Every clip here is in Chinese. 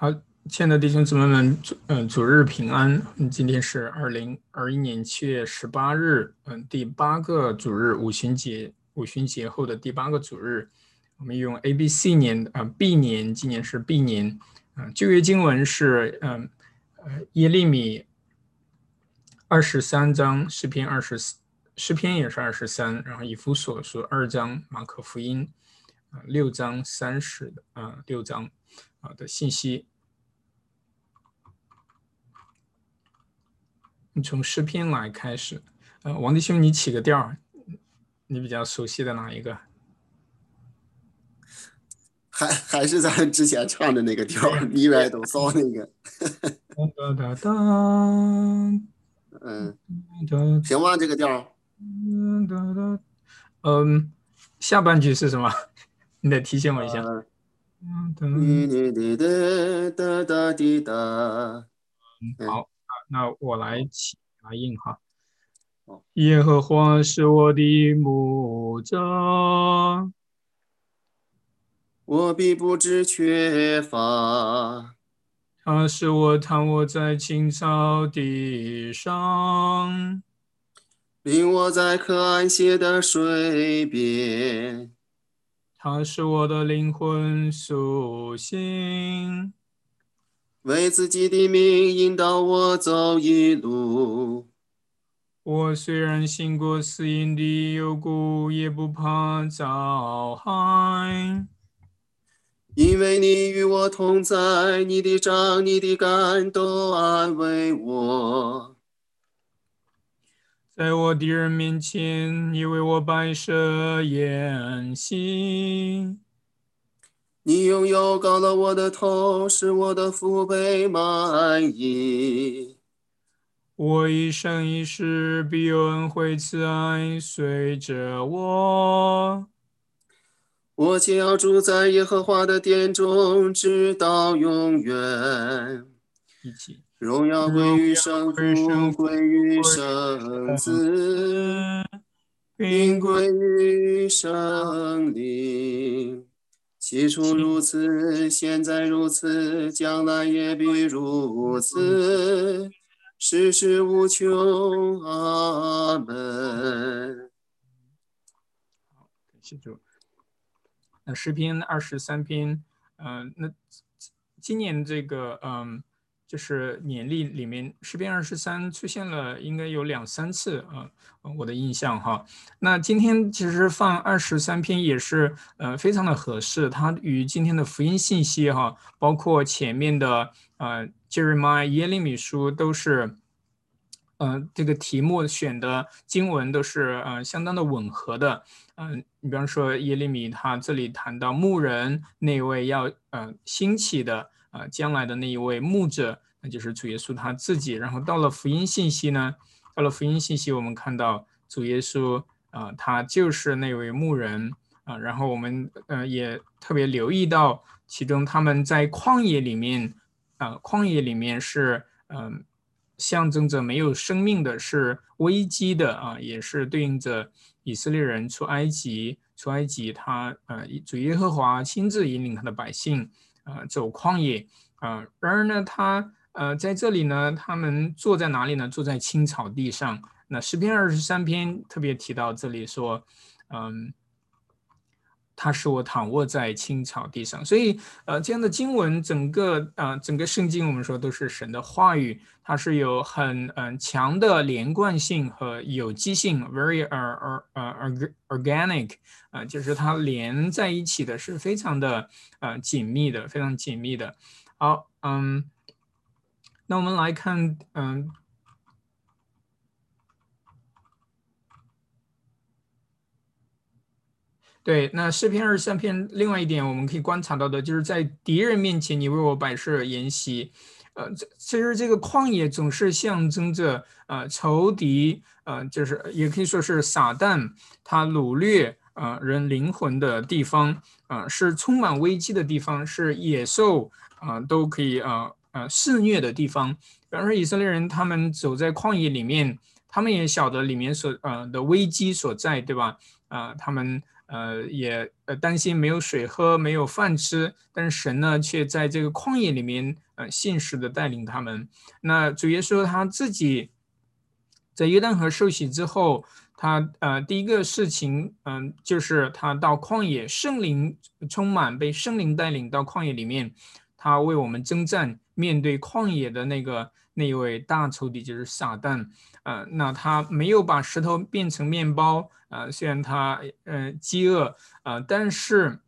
好，亲爱的弟兄姊妹们，主嗯主日平安。今天是二零二一年七月十八日，嗯，第八个主日，五旬节，五旬节后的第八个主日。我们用 A B C 年啊 B 年，今年是 B 年。嗯，旧约经文是嗯呃耶利米二十三章，诗篇二十四，诗篇也是二十三，然后以弗所书二章，马可福音啊六章三十的啊六章。好的信息，你从诗篇来开始。呃，王弟兄，你起个调儿你比较熟悉的哪一个？还还是咱之前唱的那个调儿你来都骚那个。哒哒哒。嗯。行吗？这个调儿嗯，下半句是什么？你得提醒我一下。滴滴滴滴哒哒滴哒。嗯，好，那我来起来印哈。耶和华是我的牧者，我必不知缺乏。他使我躺卧在青草地上，领我在可安歇的水边。他是我的灵魂苏醒，为自己的命引导我走一路。我虽然行过死荫的幽谷，也不怕遭害，因为你与我同在，你的杖、你的竿都安慰我。在我敌人面前，你为我摆设筵席。你拥有高了我的头，使我的腹背满意。我一生一世必有恩惠慈爱随着我。我将要住在耶和华的殿中，直到永远。一起。荣耀归于圣父，归于圣子，并归于圣灵。起初如此，现在如此，将来也必如此，世事无穷。阿门。好，感谢主。那诗篇二十三篇，嗯，那今年这个，嗯。就是年历里面诗篇二十三出现了，应该有两三次啊，我的印象哈。那今天其实放二十三篇也是呃非常的合适，它与今天的福音信息哈，包括前面的呃 Jeremiah 耶利米书都是，呃这个题目选的经文都是呃相当的吻合的。嗯，你比方说耶利米他这里谈到牧人那位要呃兴起的。啊，将来的那一位牧者，那就是主耶稣他自己。然后到了福音信息呢，到了福音信息，我们看到主耶稣啊，他就是那位牧人啊。然后我们呃也特别留意到，其中他们在旷野里面啊，旷野里面是嗯，象征着没有生命的，是危机的啊，也是对应着以色列人出埃及，出埃及他呃主耶和华亲自引领他的百姓。呃，走旷野啊，然而呢，他呃在这里呢，他们坐在哪里呢？坐在青草地上。那十篇二十三篇特别提到这里说，嗯，他使我躺卧在青草地上。所以呃，这样的经文，整个啊整个圣经，我们说都是神的话语，它是有很嗯强的连贯性和有机性，very 呃呃呃 organic。啊，就是它连在一起的是非常的呃紧密的，非常紧密的。好，嗯，那我们来看，嗯，对，那诗篇二十三篇，另外一点我们可以观察到的，就是在敌人面前，你为我摆设筵席。呃，这其实这个旷野总是象征着呃仇敌，呃，就是也可以说是撒旦他掳掠。啊，人灵魂的地方啊，是充满危机的地方，是野兽啊都可以啊啊肆虐的地方。比方说，以色列人他们走在旷野里面，他们也晓得里面所呃的危机所在，对吧？啊，他们呃，也呃担心没有水喝，没有饭吃，但是神呢，却在这个旷野里面，呃，信实的带领他们。那主耶稣他自己在约旦河受洗之后，他呃第一个事情，嗯，就是他到旷野，圣灵充满，被圣灵带领到旷野里面，他为我们征战，面对旷野的那个那一位大仇敌就是撒旦。呃，那他没有把石头变成面包，呃，虽然他呃饥饿，呃，但是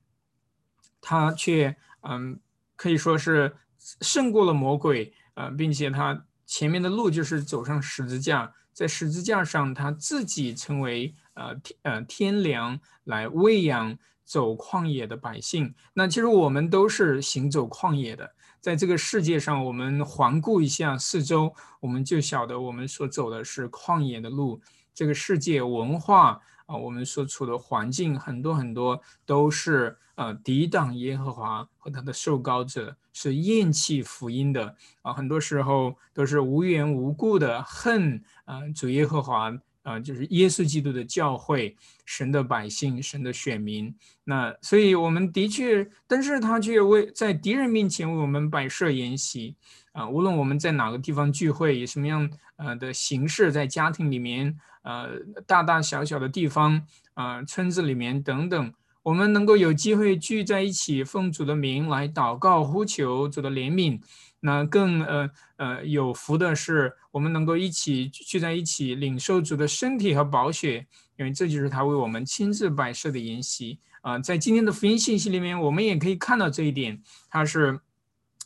他却嗯可以说是胜过了魔鬼，呃，并且他前面的路就是走上十字架，在十字架上他自己成为呃天呃天良来喂养走旷野的百姓。那其实我们都是行走旷野的。在这个世界上，我们环顾一下四周，我们就晓得我们所走的是旷野的路。这个世界文化啊，我们所处的环境很多很多都是呃抵挡耶和华和他的受膏者，是厌弃福音的啊。很多时候都是无缘无故的恨啊主耶和华。啊，就是耶稣基督的教会，神的百姓，神的选民。那所以，我们的确，但是他却为在敌人面前为我们摆设筵席啊。无论我们在哪个地方聚会，以什么样呃的形式，在家庭里面，呃，大大小小的地方，啊，村子里面等等，我们能够有机会聚在一起，奉主的名来祷告，呼求主的怜悯。那更呃呃有福的是，我们能够一起聚在一起，领受主的身体和宝血，因为这就是他为我们亲自摆设的筵席啊。在今天的福音信息里面，我们也可以看到这一点，他是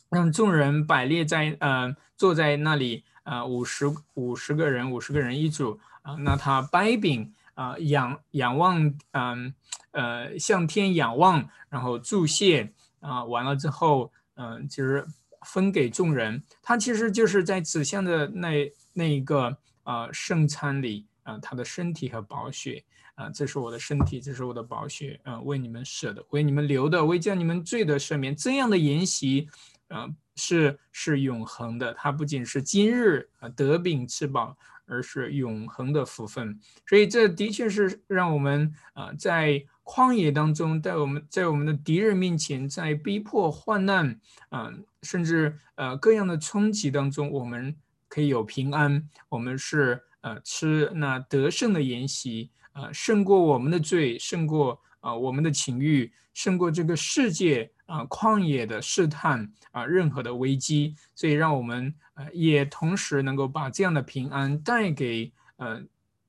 让众人摆列在呃坐在那里啊，五十五十个人，五十个人一组啊。那他掰饼啊，仰仰望，嗯呃向天仰望，然后祝谢啊，完了之后，嗯，其实。分给众人，他其实就是在指向的那那一个啊圣餐里啊，他的身体和宝血啊，这是我的身体，这是我的宝血啊，为你们舍的，为你们留的，为叫你们罪的赦免。这样的筵席啊，是是永恒的，它不仅是今日啊得饼吃饱，而是永恒的福分。所以这的确是让我们啊在。旷野当中，在我们在我们的敌人面前，在逼迫、患难，啊，甚至呃各样的冲击当中，我们可以有平安。我们是呃吃那得胜的筵席，啊，胜过我们的罪，胜过啊我们的情欲，胜过这个世界啊旷野的试探啊任何的危机。所以，让我们呃也同时能够把这样的平安带给呃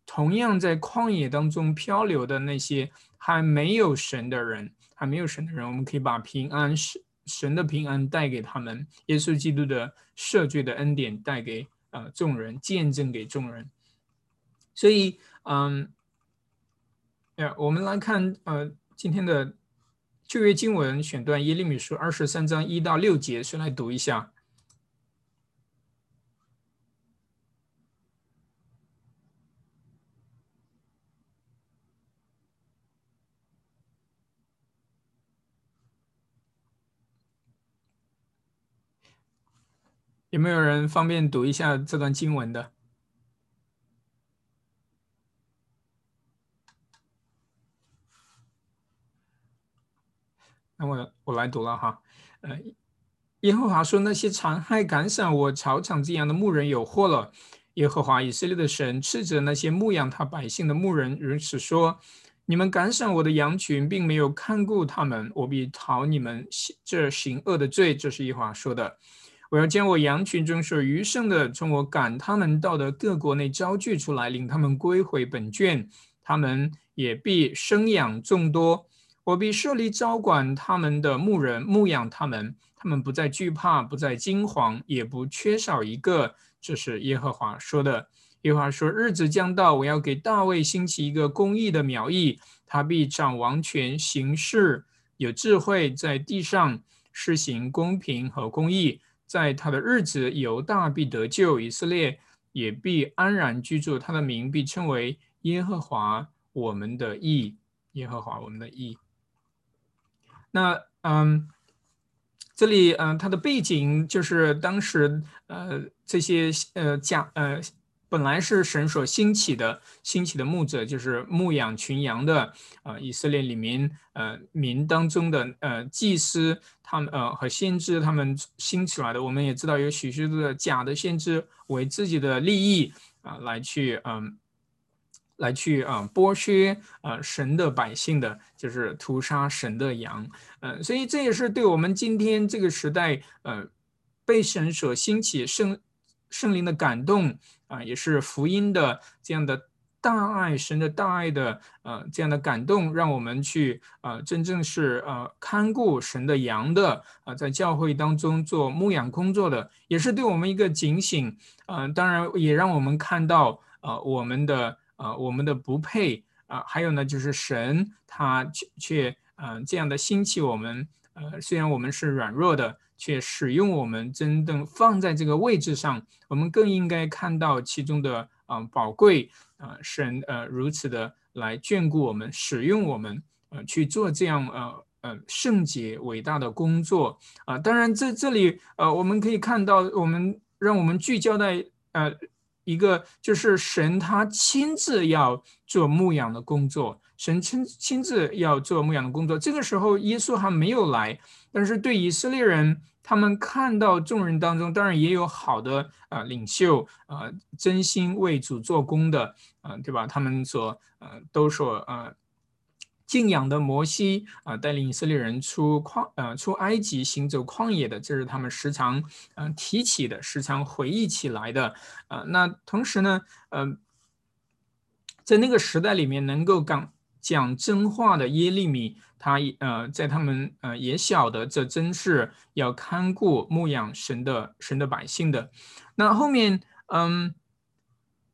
同样在旷野当中漂流的那些。还没有神的人，还没有神的人，我们可以把平安神神的平安带给他们，耶稣基督的赦罪的恩典带给呃众人，见证给众人。所以，嗯，呀，我们来看呃今天的旧约经文选段，耶利米书二十三章一到六节，先来读一下。有没有人方便读一下这段经文的？那我我来读了哈。呃，耶和华说：“那些残害赶散我草场这样的牧人有祸了。”耶和华以色列的神斥责那些牧养他百姓的牧人，如此说：“你们赶散我的羊群，并没有看顾他们，我必讨你们这行恶的罪。”这是耶和华说的。我要将我羊群中所余剩的，从我赶他们到的各国内招聚出来，领他们归回本卷。他们也必生养众多。我必设立招管他们的牧人，牧养他们。他们不再惧怕，不再惊惶，也不缺少一个。这是耶和华说的。耶和华说：日子将到，我要给大卫兴起一个公义的苗裔，他必掌王权，行事有智慧，在地上施行公平和公义。在他的日子，犹大必得救，以色列也必安然居住。他的名必称为耶和华我们的义，耶和华我们的义。那嗯，这里嗯，它的背景就是当时呃这些呃假呃本来是神所兴起的，兴起的牧者就是牧养群羊的，呃，以色列里面呃民当中的呃祭司，他们呃和先知他们兴起来的。我们也知道有许许多的假的先知为自己的利益啊来去嗯来去啊剥削啊神的百姓的，就是屠杀神的羊，呃，所以这也是对我们今天这个时代呃被神所兴起圣圣灵的感动。啊，也是福音的这样的大爱，神的大爱的呃这样的感动，让我们去啊，真正是呃看顾神的羊的啊，在教会当中做牧养工作的，也是对我们一个警醒啊。当然也让我们看到啊，我们的啊我们的不配啊，还有呢，就是神他却却嗯这样的兴起我们呃，虽然我们是软弱的。却使用我们真正放在这个位置上，我们更应该看到其中的啊宝贵啊神呃如此的来眷顾我们，使用我们呃去做这样呃呃圣洁伟大的工作啊。当然，在这里呃我们可以看到，我们让我们聚焦在呃一个就是神他亲自要做牧养的工作。神亲亲自要做牧养的工作，这个时候耶稣还没有来，但是对以色列人，他们看到众人当中，当然也有好的啊领袖啊，真心为主做工的啊，对吧？他们所呃都说呃敬仰的摩西啊，带领以色列人出旷呃出埃及行走旷野的，这是他们时常嗯提起的，时常回忆起来的啊。那同时呢，呃，在那个时代里面能够讲。讲真话的耶利米，他呃，在他们呃也晓得，这真是要看顾牧养神的神的百姓的。那后面嗯，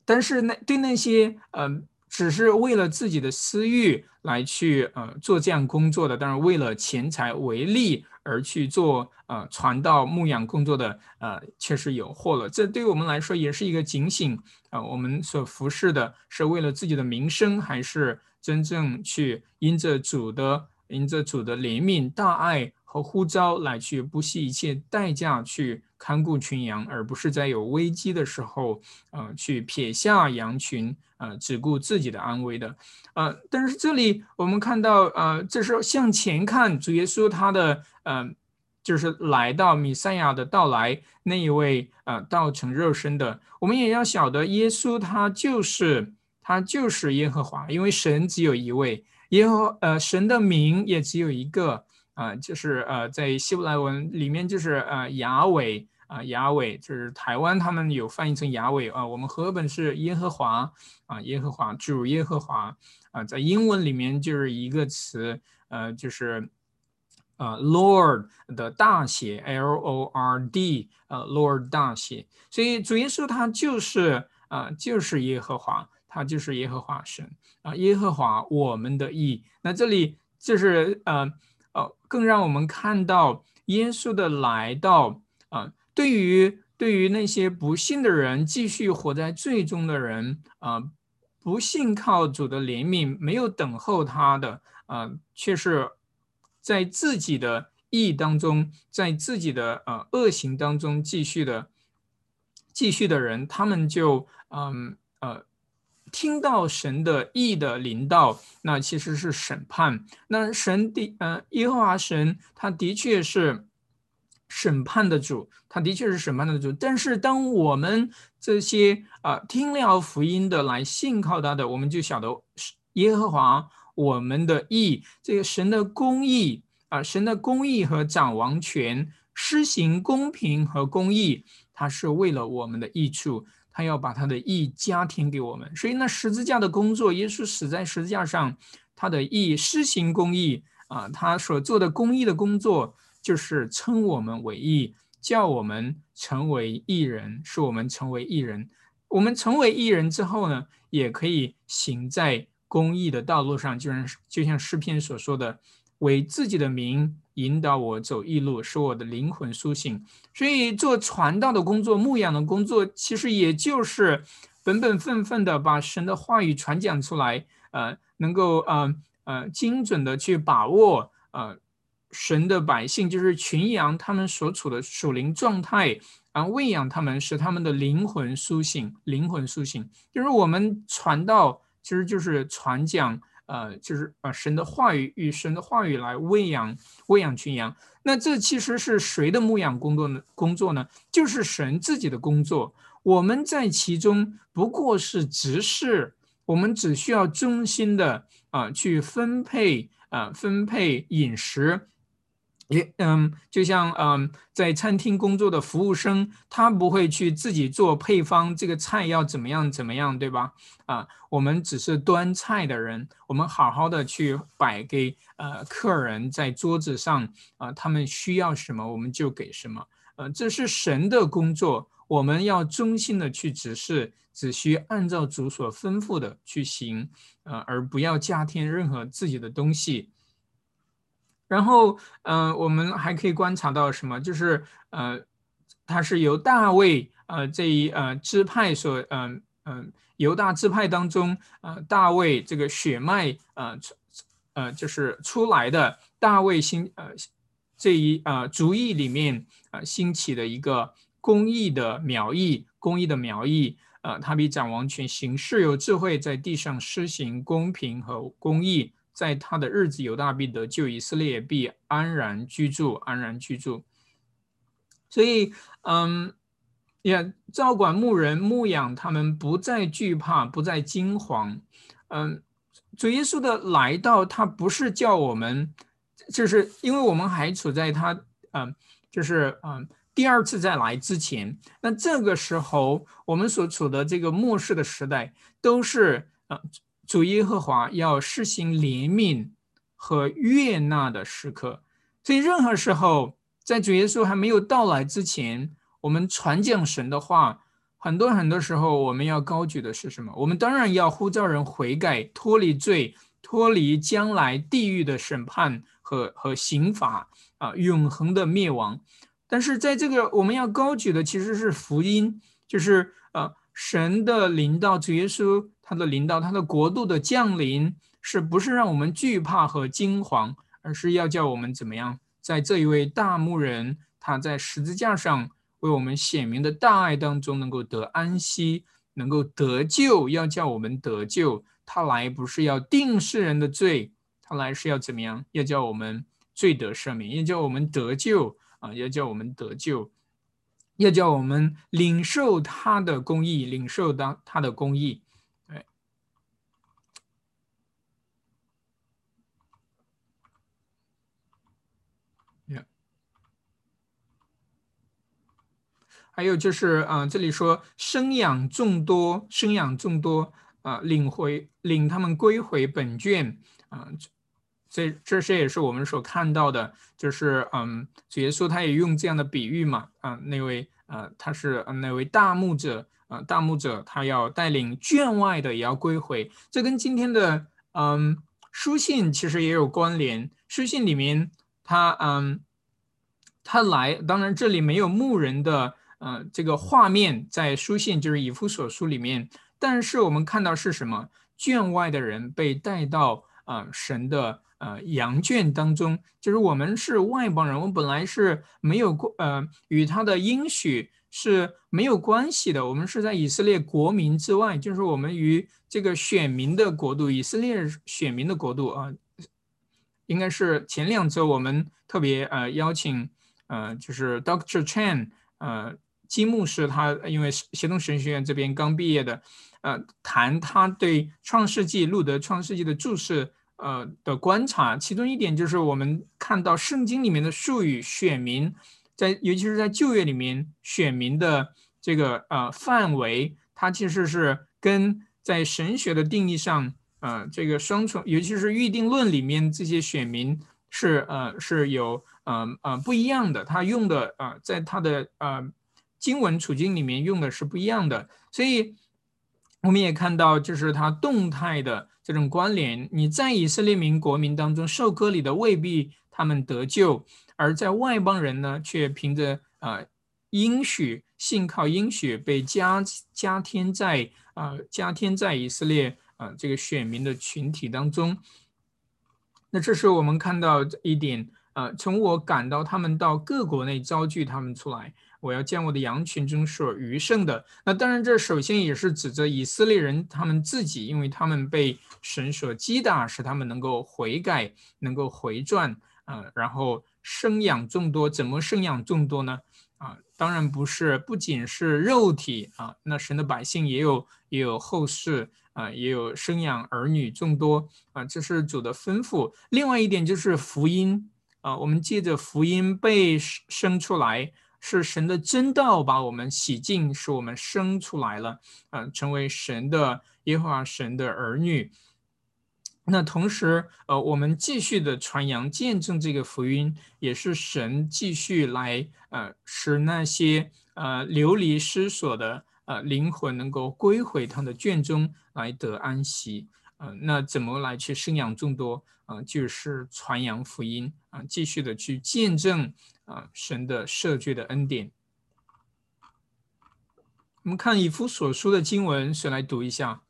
但是那对那些呃，只是为了自己的私欲来去呃做这样工作的，当然为了钱财为利而去做呃传道牧养工作的呃，确实有祸了。这对于我们来说也是一个警醒啊，我们所服侍的是为了自己的名声还是？真正去因着主的、因着主的怜悯、大爱和呼召来去不惜一切代价去看顾群羊，而不是在有危机的时候，呃，去撇下羊群，呃，只顾自己的安危的，呃，但是这里我们看到，呃，这是向前看，主耶稣他的，呃，就是来到弥赛亚的到来那一位，呃，道成肉身的，我们也要晓得，耶稣他就是。他就是耶和华，因为神只有一位，耶和呃神的名也只有一个啊，就是呃在希伯来文里面就是呃雅伟啊雅伟，就是台湾他们有翻译成雅伟啊，我们和本是耶和华啊耶和华主耶和华啊，在英文里面就是一个词呃就是呃 Lord 的大写 L O R D 呃 Lord 大写，所以主耶稣他就是啊就是耶和华。他就是耶和华神啊，耶和华我们的意。那这里就是呃呃，更让我们看到耶稣的来到啊，对于对于那些不信的人，继续活在最终的人啊，不信靠主的怜悯，没有等候他的啊，却是在自己的意当中，在自己的呃恶行当中继续的继续的人，他们就嗯呃。听到神的意的领导，那其实是审判。那神的呃耶和华神，他的确是审判的主，他的确是审判的主。但是当我们这些啊听了福音的来信靠他的，我们就晓得耶和华我们的意，这个神的公义啊，神的公义和掌王权，施行公平和公义，他是为了我们的益处。他要把他的义加添给我们，所以那十字架的工作，耶稣死在十字架上，他的义施行公义啊，他所做的公义的工作，就是称我们为义，叫我们成为义人，使我们成为义人。我们成为义人之后呢，也可以行在公义的道路上，就像就像诗篇所说的，为自己的名。引导我走义路，使我的灵魂苏醒。所以做传道的工作、牧养的工作，其实也就是本本分分的把神的话语传讲出来。呃，能够呃呃精准的去把握呃神的百姓，就是群羊，他们所处的属灵状态，然后喂养他们，使他们的灵魂苏醒。灵魂苏醒，就是我们传道，其实就是传讲，呃，就是把神的话语与神的话语来喂养喂养群羊。那这其实是谁的牧养工作呢？工作呢，就是神自己的工作。我们在其中不过是执事，我们只需要忠心的啊去分配啊分配饮食。也嗯，就像嗯，在餐厅工作的服务生，他不会去自己做配方，这个菜要怎么样怎么样，对吧？啊，我们只是端菜的人，我们好好的去摆给呃客人在桌子上啊，他们需要什么我们就给什么，呃，这是神的工作，我们要忠心的去指示，只需按照主所吩咐的去行，呃，而不要加添任何自己的东西。然后，嗯，我们还可以观察到什么？就是，呃，它是由大卫，呃，这一呃支派所，嗯嗯，犹大支派当中，呃，大卫这个血脉，呃，呃，就是出来的大卫兴，呃，这一呃族裔里面，呃，兴起的一个公义的苗裔，公义的苗裔，呃，他比掌王权行事有智慧，在地上施行公平和公义。在他的日子，犹大必得救，以色列必安然居住，安然居住。所以，嗯，也照管牧人牧养他们，不再惧怕，不再惊惶。嗯，主耶稣的来到，他不是叫我们，就是因为我们还处在他，嗯，就是嗯，第二次再来之前。那这个时候，我们所处的这个末世的时代，都是嗯。主耶和华要施行怜悯和悦纳的时刻，所以任何时候，在主耶稣还没有到来之前，我们传讲神的话，很多很多时候，我们要高举的是什么？我们当然要呼召人悔改，脱离罪，脱离将来地狱的审判和和刑罚啊，永恒的灭亡。但是在这个我们要高举的其实是福音，就是呃神的领导，主耶稣。他的领导，他的国度的降临，是不是让我们惧怕和惊惶，而是要叫我们怎么样？在这一位大牧人他在十字架上为我们显明的大爱当中，能够得安息，能够得救，要叫我们得救。他来不是要定世人的罪，他来是要怎么样？要叫我们罪得赦免，要叫我们得救啊！要叫我们得救，要叫我们领受他的公义，领受到他的公义。还有就是，啊，这里说生养众多，生养众多，啊，领回领他们归回本卷，啊，这这些也是我们所看到的，就是，嗯，主耶稣他也用这样的比喻嘛，啊，那位，呃，他是那位大牧者，啊，大牧者他要带领圈外的也要归回，这跟今天的，嗯，书信其实也有关联，书信里面他，嗯，他来，当然这里没有牧人的。呃，这个画面在书信就是以弗所书里面，但是我们看到是什么？圈外的人被带到啊神的呃羊圈当中，就是我们是外邦人，我们本来是没有过呃与他的应许是没有关系的，我们是在以色列国民之外，就是我们与这个选民的国度，以色列选民的国度啊，应该是前两周我们特别呃邀请呃就是 Doctor Chan 呃。金牧师他因为协同神学院这边刚毕业的，呃，谈他对创世纪路德创世纪的注释，呃的观察，其中一点就是我们看到圣经里面的术语选民，在尤其是在旧约里面选民的这个呃范围，它其实是跟在神学的定义上，呃，这个双重，尤其是预定论里面这些选民是呃是有呃呃不一样的，他用的呃在他的呃。经文处境里面用的是不一样的，所以我们也看到，就是它动态的这种关联。你在以色列民国民当中受割礼的未必他们得救，而在外邦人呢，却凭着啊应许，信靠应许被加加添在啊加添在以色列啊这个选民的群体当中。那这是我们看到一点呃，从我赶到他们到各国内招聚他们出来，我要将我的羊群中所余剩的。那当然，这首先也是指着以色列人他们自己，因为他们被神所击打，使他们能够悔改，能够回转，呃，然后生养众多。怎么生养众多呢？啊，当然不是，不仅是肉体啊，那神的百姓也有也有后世啊，也有生养儿女众多啊，这是主的吩咐。另外一点就是福音。啊，我们借着福音被生出来，是神的真道把我们洗净，使我们生出来了，啊，成为神的耶和华神的儿女。那同时，呃，我们继续的传扬见证这个福音，也是神继续来，呃，使那些呃流离失所的呃灵魂能够归回他的卷中来得安息。呃，那怎么来去生养众多？啊，就是传扬福音啊，继续的去见证啊神的赦罪的恩典。我们看以夫所书的经文，谁来读一下？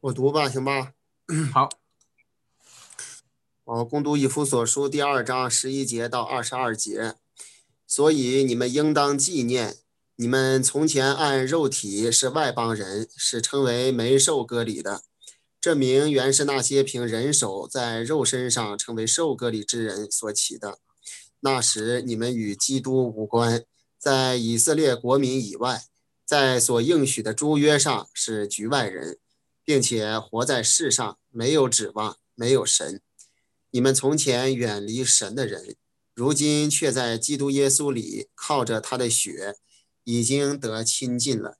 我读吧，行吧？好。哦，共读以弗所书第二章十一节到二十二节。所以你们应当纪念，你们从前按肉体是外邦人，是称为没受割礼的。这名原是那些凭人手在肉身上成为受割礼之人所起的。那时你们与基督无关，在以色列国民以外，在所应许的诸约上是局外人，并且活在世上没有指望，没有神。你们从前远离神的人，如今却在基督耶稣里靠着他的血，已经得亲近了。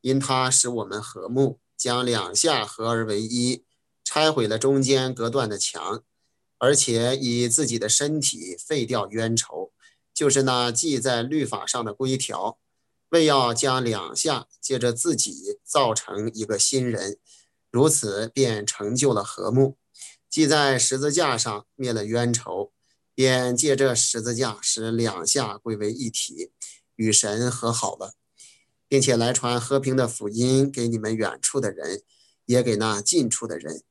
因他使我们和睦，将两下合而为一，拆毁了中间隔断的墙，而且以自己的身体废掉冤仇，就是那记在律法上的规条，为要将两下借着自己造成一个新人，如此便成就了和睦。既在十字架上灭了冤仇，便借这十字架使两下归为一体，与神和好了，并且来传和平的福音给你们远处的人，也给那近处的人，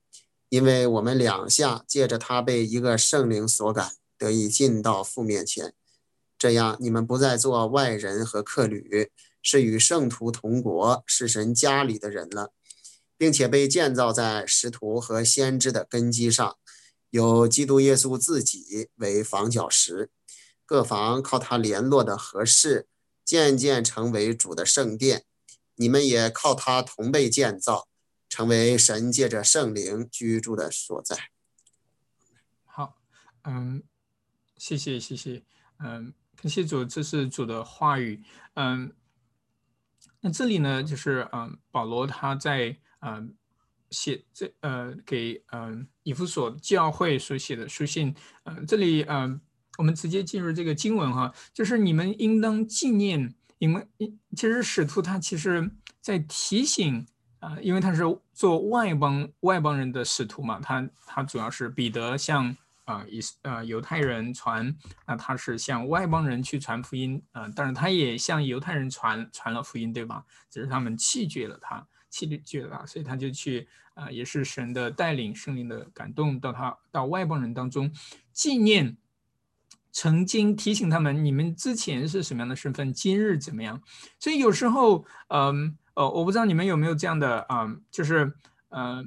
因为我们两下借着他被一个圣灵所感，得以进到父面前，这样你们不再做外人和客旅，是与圣徒同国，是神家里的人了。并且被建造在使徒和先知的根基上，有基督耶稣自己为房角石，各房靠他联络的合适，渐渐成为主的圣殿。你们也靠他同被建造，成为神借着圣灵居住的所在。好，嗯，谢谢谢谢，嗯，感谢主，这是主的话语，嗯，那这里呢，就是嗯，保罗他在。嗯，写这呃给嗯以弗所教会所写的书信，呃这里嗯我们直接进入这个经文哈，就是你们应当纪念你们，其实使徒他其实在提醒啊，因为他是做外邦外邦人的使徒嘛，他他主要是彼得向啊以呃犹太人传，那他是向外邦人去传福音啊，但是他也向犹太人传传了福音，对吧？只是他们弃绝了他。气绝了他，所以他就去啊，也是神的带领，圣灵的感动，到他到外邦人当中纪念，曾经提醒他们，你们之前是什么样的身份，今日怎么样？所以有时候，嗯，呃，我不知道你们有没有这样的啊，就是，呃，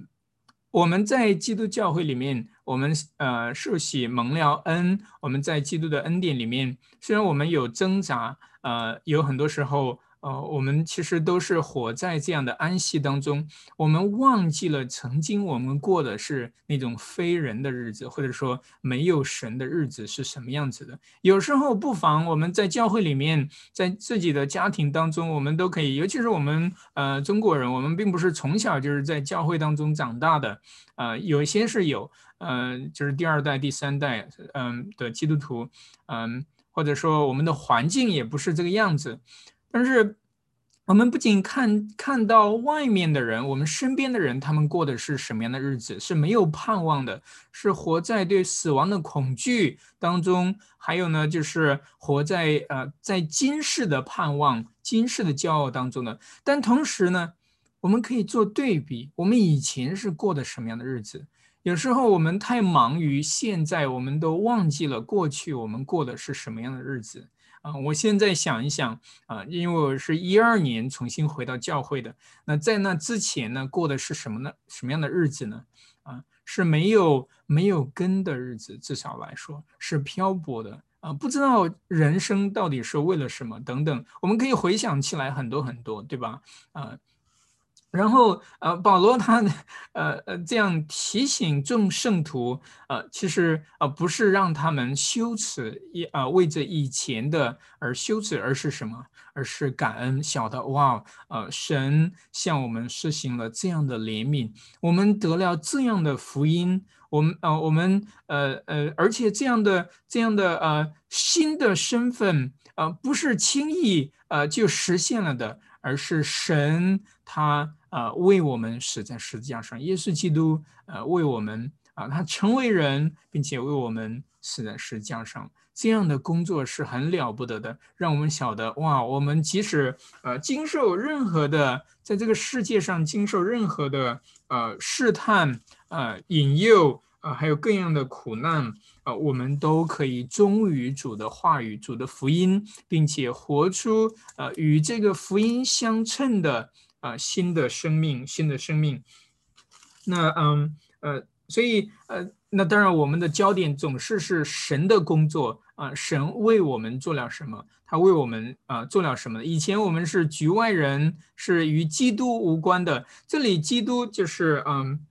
我们在基督教会里面，我们呃受洗蒙了恩，我们在基督的恩典里面，虽然我们有挣扎，呃，有很多时候。呃，我们其实都是活在这样的安息当中，我们忘记了曾经我们过的是那种非人的日子，或者说没有神的日子是什么样子的。有时候不妨我们在教会里面，在自己的家庭当中，我们都可以，尤其是我们呃中国人，我们并不是从小就是在教会当中长大的，呃，有些是有，嗯，就是第二代、第三代，嗯的基督徒，嗯，或者说我们的环境也不是这个样子。但是，我们不仅看看到外面的人，我们身边的人，他们过的是什么样的日子，是没有盼望的，是活在对死亡的恐惧当中，还有呢，就是活在呃在今世的盼望、今世的骄傲当中的。但同时呢，我们可以做对比，我们以前是过的什么样的日子？有时候我们太忙于现在，我们都忘记了过去我们过的是什么样的日子。啊，我现在想一想啊，因为我是一二年重新回到教会的，那在那之前呢，过的是什么呢？什么样的日子呢？啊，是没有没有根的日子，至少来说是漂泊的啊，不知道人生到底是为了什么等等，我们可以回想起来很多很多，对吧？啊。然后，呃，保罗他，呃呃，这样提醒众圣徒，呃，其实呃不是让他们羞耻，以呃为着以前的而羞耻，而是什么？而是感恩，晓得哇，呃，神向我们施行了这样的怜悯，我们得了这样的福音，我们呃我们呃呃，而且这样的这样的呃新的身份，呃，不是轻易呃就实现了的，而是神他。啊，为我们死在十字架上，耶稣基督，呃，为我们啊，他成为人，并且为我们死在十字架上，这样的工作是很了不得的，让我们晓得，哇，我们即使呃经受任何的，在这个世界上经受任何的呃试探、呃引诱呃，还有各样的苦难啊，我们都可以忠于主的话语、主的福音，并且活出呃与这个福音相称的。啊，新的生命，新的生命。那嗯呃，所以呃，那当然，我们的焦点总是是神的工作啊，神为我们做了什么？他为我们啊做了什么？以前我们是局外人，是与基督无关的。这里基督就是嗯，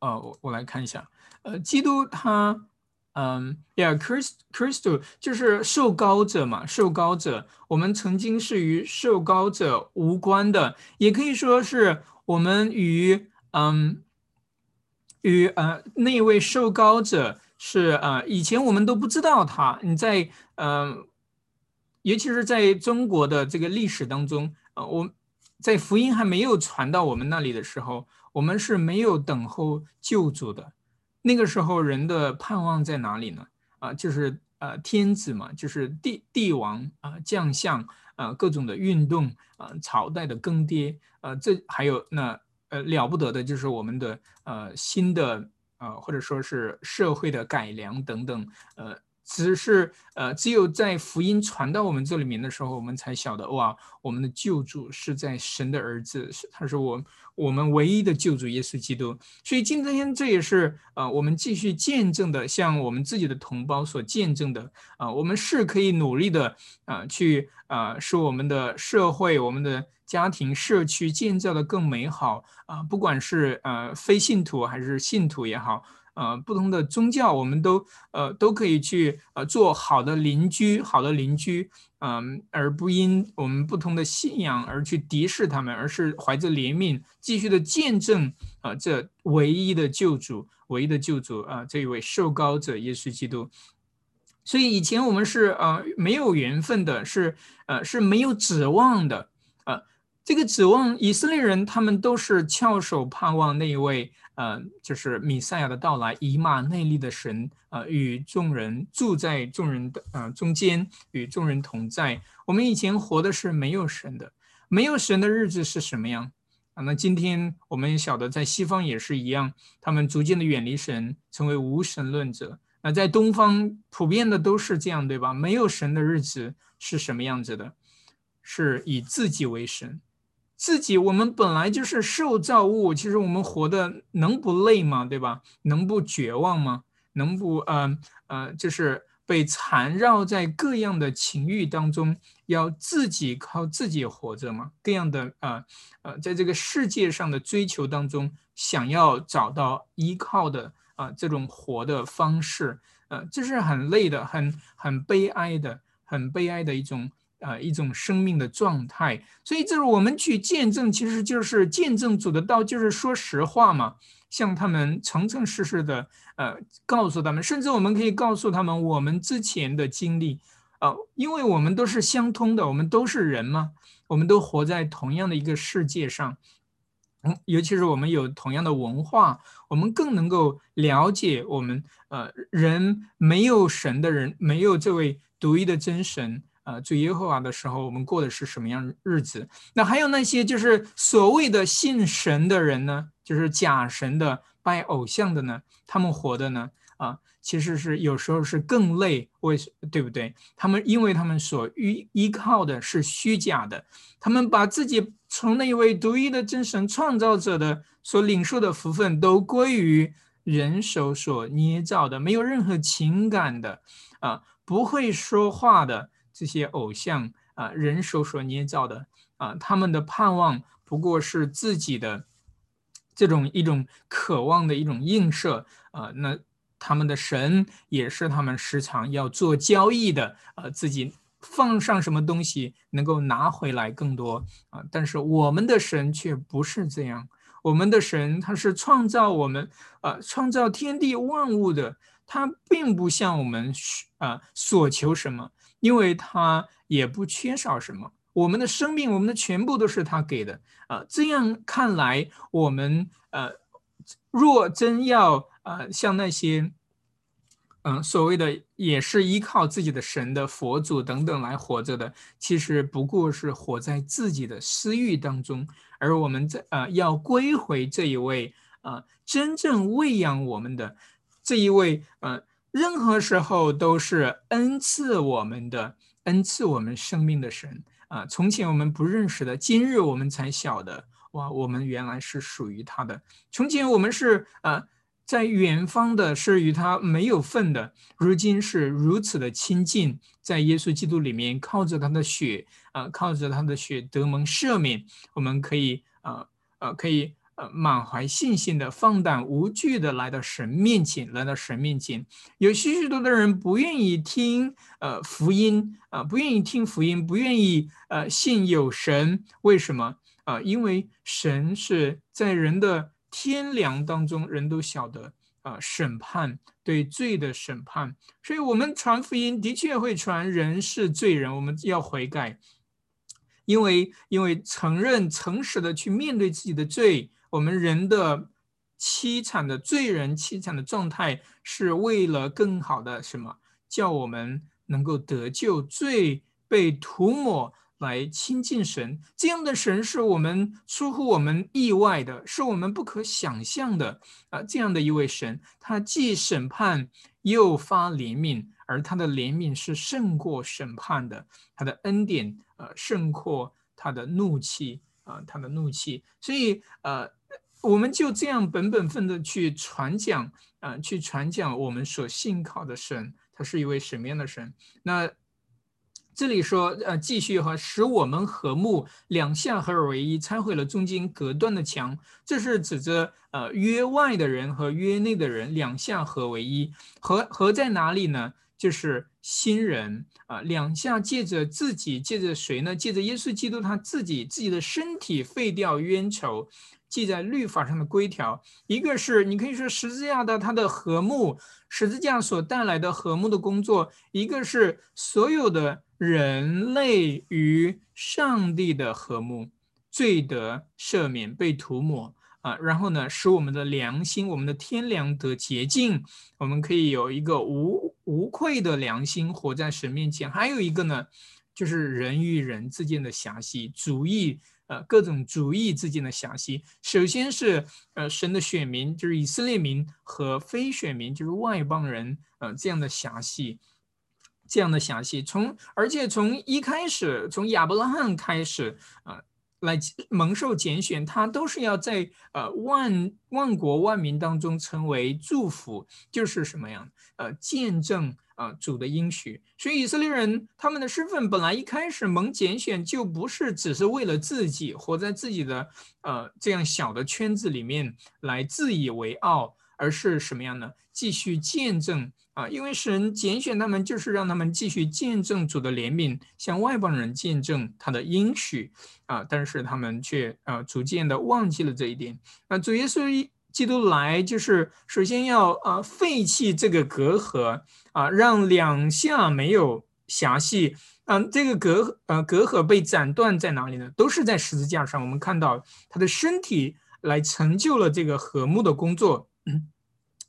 哦，我我来看一下，呃，基督他。嗯，Yeah，Christ，Christ 就是受膏者嘛，受膏者。我们曾经是与受膏者无关的，也可以说是我们与嗯与呃那位受膏者是呃以前我们都不知道他。你在嗯，尤其是在中国的这个历史当中，呃，我在福音还没有传到我们那里的时候，我们是没有等候救主的。那个时候人的盼望在哪里呢？啊，就是呃天子嘛，就是帝帝王啊，将相啊，各种的运动啊，朝代的更迭啊，这还有那呃了不得的就是我们的呃新的啊或者说是社会的改良等等呃。只是呃，只有在福音传到我们这里面的时候，我们才晓得哇，我们的救主是在神的儿子，是他是我我们唯一的救主耶稣基督。所以今天这也是呃，我们继续见证的，向我们自己的同胞所见证的啊，我们是可以努力的啊，去啊，使我们的社会、我们的家庭、社区建造的更美好啊，不管是呃非信徒还是信徒也好。呃，不同的宗教，我们都呃都可以去呃做好的邻居，好的邻居，嗯，而不因我们不同的信仰而去敌视他们，而是怀着怜悯，继续的见证啊，这唯一的救主，唯一的救主啊，这一位受膏者耶稣基督。所以以前我们是呃没有缘分的，是呃是没有指望的，呃，这个指望以色列人他们都是翘首盼望那一位。呃，就是弥赛亚的到来，以马内利的神，呃，与众人住在众人的呃中间，与众人同在。我们以前活的是没有神的，没有神的日子是什么样啊？那今天我们晓得，在西方也是一样，他们逐渐的远离神，成为无神论者。那在东方普遍的都是这样，对吧？没有神的日子是什么样子的？是以自己为神。自己，我们本来就是受造物，其实我们活的能不累吗？对吧？能不绝望吗？能不呃呃，就是被缠绕在各样的情欲当中，要自己靠自己活着吗？各样的呃呃，在这个世界上的追求当中，想要找到依靠的啊这种活的方式，呃，这是很累的，很很悲哀的，很悲哀的一种。呃，一种生命的状态，所以就是我们去见证，其实就是见证主的道，就是说实话嘛，向他们诚诚实实的呃告诉他们，甚至我们可以告诉他们我们之前的经历，啊，因为我们都是相通的，我们都是人嘛，我们都活在同样的一个世界上。嗯，尤其是我们有同样的文化，我们更能够了解我们呃人没有神的人，没有这位独一的真神。呃，主耶和华的时候，我们过的是什么样日子？那还有那些就是所谓的信神的人呢？就是假神的、拜偶像的呢？他们活的呢？啊，其实是有时候是更累，为对不对？他们因为他们所依依靠的是虚假的，他们把自己从那位独一的真神创造者的所领受的福分，都归于人手所捏造的，没有任何情感的，啊，不会说话的。这些偶像啊，人手所捏造的啊，他们的盼望不过是自己的这种一种渴望的一种映射啊。那他们的神也是他们时常要做交易的啊，自己放上什么东西能够拿回来更多啊。但是我们的神却不是这样，我们的神他是创造我们啊，创造天地万物的，他并不向我们啊所求什么。因为他也不缺少什么，我们的生命，我们的全部都是他给的啊。这样看来，我们呃，若真要呃，像那些嗯所谓的也是依靠自己的神的佛祖等等来活着的，其实不过是活在自己的私欲当中。而我们在呃要归回这一位啊，真正喂养我们的这一位呃。任何时候都是恩赐我们的，恩赐我们生命的神啊！从前我们不认识的，今日我们才晓得，哇，我们原来是属于他的。从前我们是啊，在远方的，是与他没有份的，如今是如此的亲近，在耶稣基督里面，靠着他的血啊，靠着他的血得蒙赦免，我们可以啊啊，可以。呃，满怀信心的、放胆无惧的来到神面前，来到神面前。有许许多的人不愿意听呃福音啊，不愿意听福音，不愿意呃信有神。为什么啊？因为神是在人的天良当中，人都晓得啊，审判对罪的审判。所以，我们传福音的确会传人是罪人，我们要悔改，因为因为承认诚实的去面对自己的罪。我们人的凄惨的罪人凄惨的状态，是为了更好的什么？叫我们能够得救，罪被涂抹来亲近神。这样的神是我们出乎我们意外的，是我们不可想象的啊！这样的一位神，他既审判又发怜悯，而他的怜悯是胜过审判的，他的恩典呃胜过他的怒气啊，他的怒气。所以呃。我们就这样本本分的去传讲，啊，去传讲我们所信靠的神，他是一位什么样的神？那这里说，呃，继续哈，使我们和睦，两下合而为一，拆毁了中间隔断的墙。这是指着呃约外的人和约内的人两下合为一，合合在哪里呢？就是新人啊，两下借着自己，借着谁呢？借着耶稣基督他自己自己的身体废掉冤仇。记在律法上的规条，一个是你可以说十字架的它的和睦，十字架所带来的和睦的工作；一个是所有的人类与上帝的和睦，罪得赦免被涂抹啊，然后呢，使我们的良心、我们的天良得洁净，我们可以有一个无无愧的良心活在神面前。还有一个呢，就是人与人之间的狭隙主义。呃，各种主义之间的狭隙，首先是呃神的选民，就是以色列民和非选民，就是外邦人，呃这样的狭隙，这样的狭隙，从而且从一开始，从亚伯拉罕开始，啊。来蒙受拣选，他都是要在呃万万国万民当中成为祝福，就是什么样？呃，见证啊主的应许。所以以色列人他们的身份本来一开始蒙拣选，就不是只是为了自己活在自己的呃这样小的圈子里面来自以为傲，而是什么样呢？继续见证。啊，因为神拣选他们，就是让他们继续见证主的怜悯，向外邦人见证他的应许啊。但是他们却啊，逐渐的忘记了这一点。那主耶稣基督来，就是首先要啊废弃这个隔阂啊，让两下没有详细。嗯，这个隔呃隔阂被斩断在哪里呢？都是在十字架上。我们看到他的身体来成就了这个和睦的工作。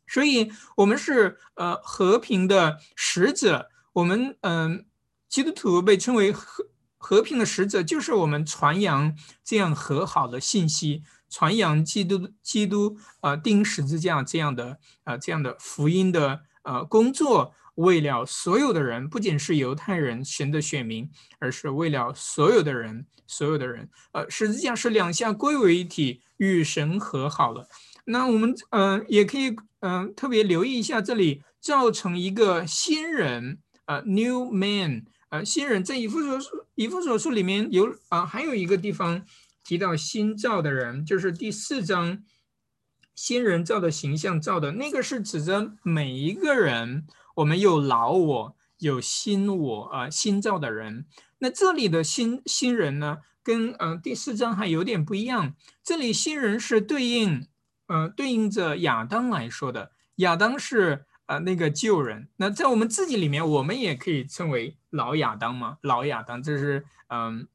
所以，我们是呃和平的使者。我们嗯，基督徒被称为和和平的使者，就是我们传扬这样和好的信息，传扬基督基督呃钉十字架这样的呃这样的福音的呃工作。为了所有的人，不仅是犹太人神的选民，而是为了所有的人，所有的人。呃，十字架是两下归为一体，与神和好了。那我们嗯，也可以嗯，特别留意一下这里，造成一个新人，呃，new man，呃，新人。在以弗所书，以弗所书里面有啊，还有一个地方提到新造的人，就是第四章，新人造的形象造的那个是指着每一个人。我们有老我，有新我，啊，新造的人。那这里的新新人呢，跟嗯第四章还有点不一样。这里新人是对应，呃，对应着亚当来说的。亚当是呃那个旧人。那在我们自己里面，我们也可以称为老亚当嘛，老亚当，这是嗯。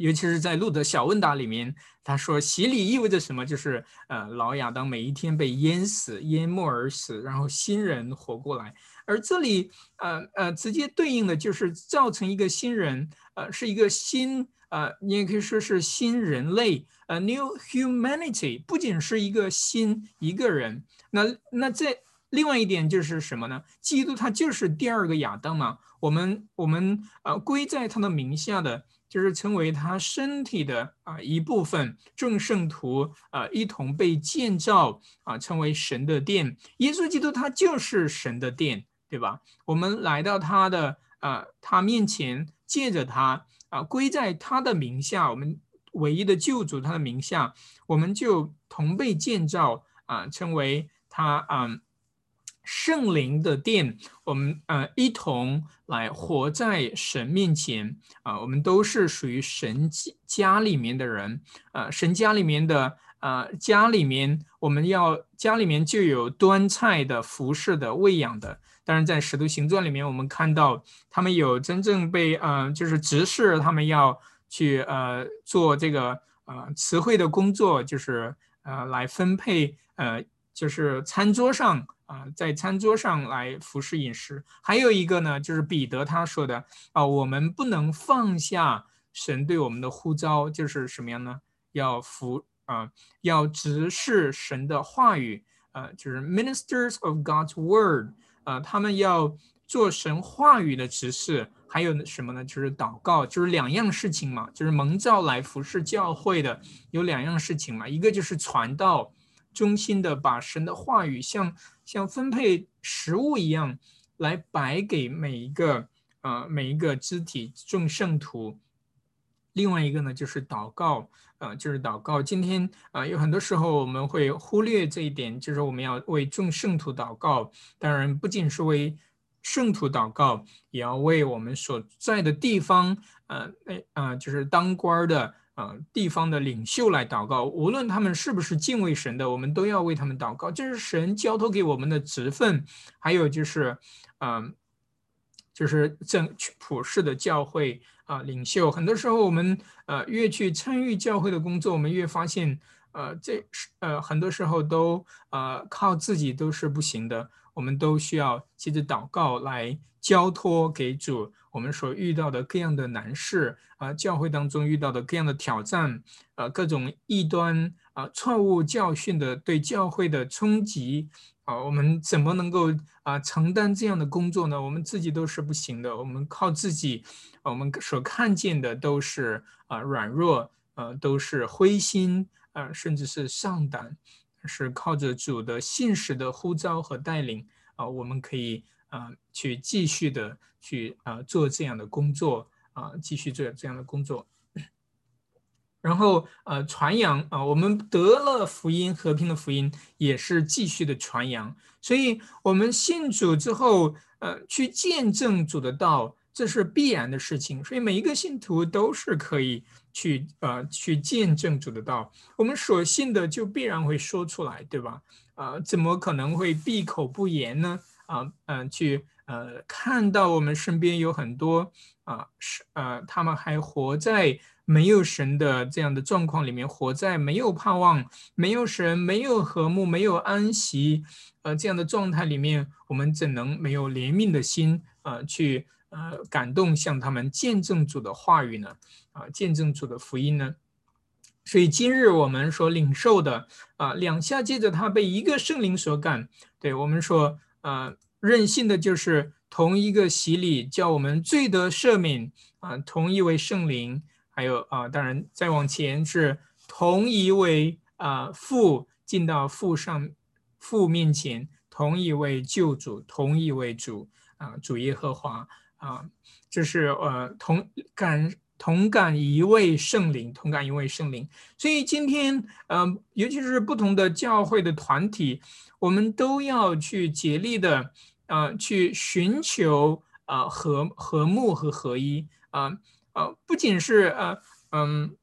尤其是在路德小问答里面，他说洗礼意味着什么？就是呃，老亚当每一天被淹死、淹没而死，然后新人活过来。而这里呃呃，直接对应的就是造成一个新人，呃，是一个新呃，你也可以说是新人类，呃，new humanity，不仅是一个新一个人。那那这另外一点就是什么呢？基督他就是第二个亚当嘛，我们我们呃归在他的名下的。就是成为他身体的啊一部分，众圣徒啊一同被建造啊，成为神的殿。耶稣基督他就是神的殿，对吧？我们来到他的啊他面前，借着他啊归在他的名下，我们唯一的救主他的名下，我们就同被建造啊，成为他啊。圣灵的殿，我们呃一同来活在神面前啊，我们都是属于神家里面的人，呃，神家里面的呃家里面，我们要家里面就有端菜的、服侍的、喂养的。当然，在使徒行传里面，我们看到他们有真正被呃就是执事，他们要去呃做这个呃词汇的工作，就是呃来分配呃就是餐桌上。啊，在餐桌上来服侍饮食，还有一个呢，就是彼得他说的啊，我们不能放下神对我们的呼召，就是什么样呢？要服啊，要直视神的话语，呃，就是 ministers of God's word，啊，他们要做神话语的执事，还有什么呢？就是祷告，就是两样事情嘛，就是蒙召来服侍教会的有两样事情嘛，一个就是传道。中心的把神的话语像像分配食物一样来摆给每一个呃每一个肢体众圣徒。另外一个呢就是祷告，呃就是祷告。今天啊有很多时候我们会忽略这一点，就是我们要为众圣徒祷告。当然不仅是为圣徒祷告，也要为我们所在的地方，呃那呃就是当官的。呃，地方的领袖来祷告，无论他们是不是敬畏神的，我们都要为他们祷告。这是神交托给我们的职分。还有就是，嗯，就是正普世的教会啊，领袖。很多时候，我们呃越去参与教会的工作，我们越发现，呃，这是呃很多时候都呃靠自己都是不行的。我们都需要借着祷告来交托给主。我们所遇到的各样的难事啊，教会当中遇到的各样的挑战，呃，各种异端啊、错误教训的对教会的冲击啊，我们怎么能够啊承担这样的工作呢？我们自己都是不行的，我们靠自己，我们所看见的都是啊软弱，呃，都是灰心啊，甚至是上胆，是靠着主的信实的呼召和带领啊，我们可以。啊，去继续的去啊做这样的工作啊，继续做这样的工作，然后呃传扬啊，我们得了福音和平的福音，也是继续的传扬。所以，我们信主之后，呃，去见证主的道，这是必然的事情。所以，每一个信徒都是可以去呃去见证主的道。我们所信的，就必然会说出来，对吧？啊，怎么可能会闭口不言呢？啊，嗯，去呃，看到我们身边有很多啊，是呃，他们还活在没有神的这样的状况里面，活在没有盼望、没有神、没有和睦、没有安息，呃，这样的状态里面，我们怎能没有怜悯的心啊，去呃感动向他们见证主的话语呢？啊，见证主的福音呢？所以今日我们所领受的啊，两下接着他被一个圣灵所感，对我们说啊。任性的就是同一个洗礼，叫我们罪得赦免啊，同一位圣灵，还有啊，当然再往前是同一位啊父进到父上父面前，同一位救主，同一位主啊，主耶和华啊，这是呃同感同感一位圣灵，同感一位圣灵。所以今天呃，尤其是不同的教会的团体。我们都要去竭力的，啊，去寻求啊和和睦和合一啊呃，不仅是呃嗯。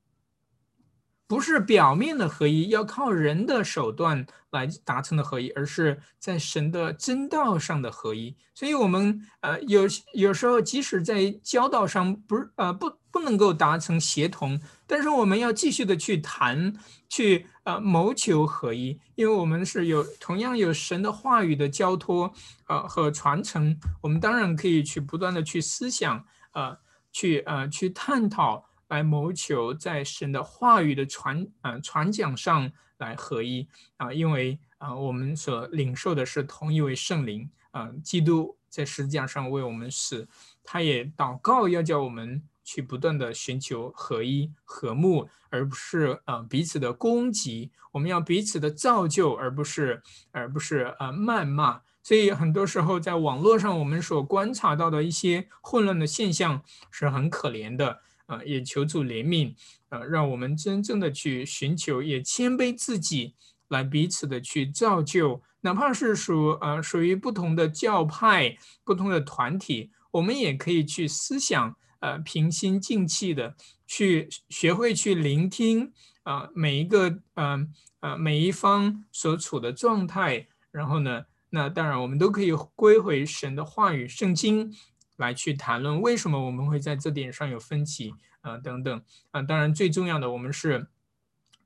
不是表面的合一，要靠人的手段来达成的合一，而是在神的真道上的合一。所以，我们呃有有时候即使在教导上不是呃不不能够达成协同，但是我们要继续的去谈，去呃谋求合一，因为我们是有同样有神的话语的交托呃和传承，我们当然可以去不断的去思想呃去呃去探讨。来谋求在神的话语的传呃传讲上来合一啊，因为啊我们所领受的是同一位圣灵啊，基督在十字架上为我们死，他也祷告要叫我们去不断的寻求合一和睦，而不是啊彼此的攻击，我们要彼此的造就，而不是而不是呃谩骂。所以很多时候在网络上我们所观察到的一些混乱的现象是很可怜的。啊，也求助怜悯，啊，让我们真正的去寻求，也谦卑自己，来彼此的去造就，哪怕是属呃属于不同的教派、不同的团体，我们也可以去思想，呃，平心静气的去学会去聆听，啊，每一个，嗯，呃，每一方所处的状态，然后呢，那当然我们都可以归回神的话语、圣经。来去谈论为什么我们会在这点上有分歧啊等等啊，当然最重要的我们是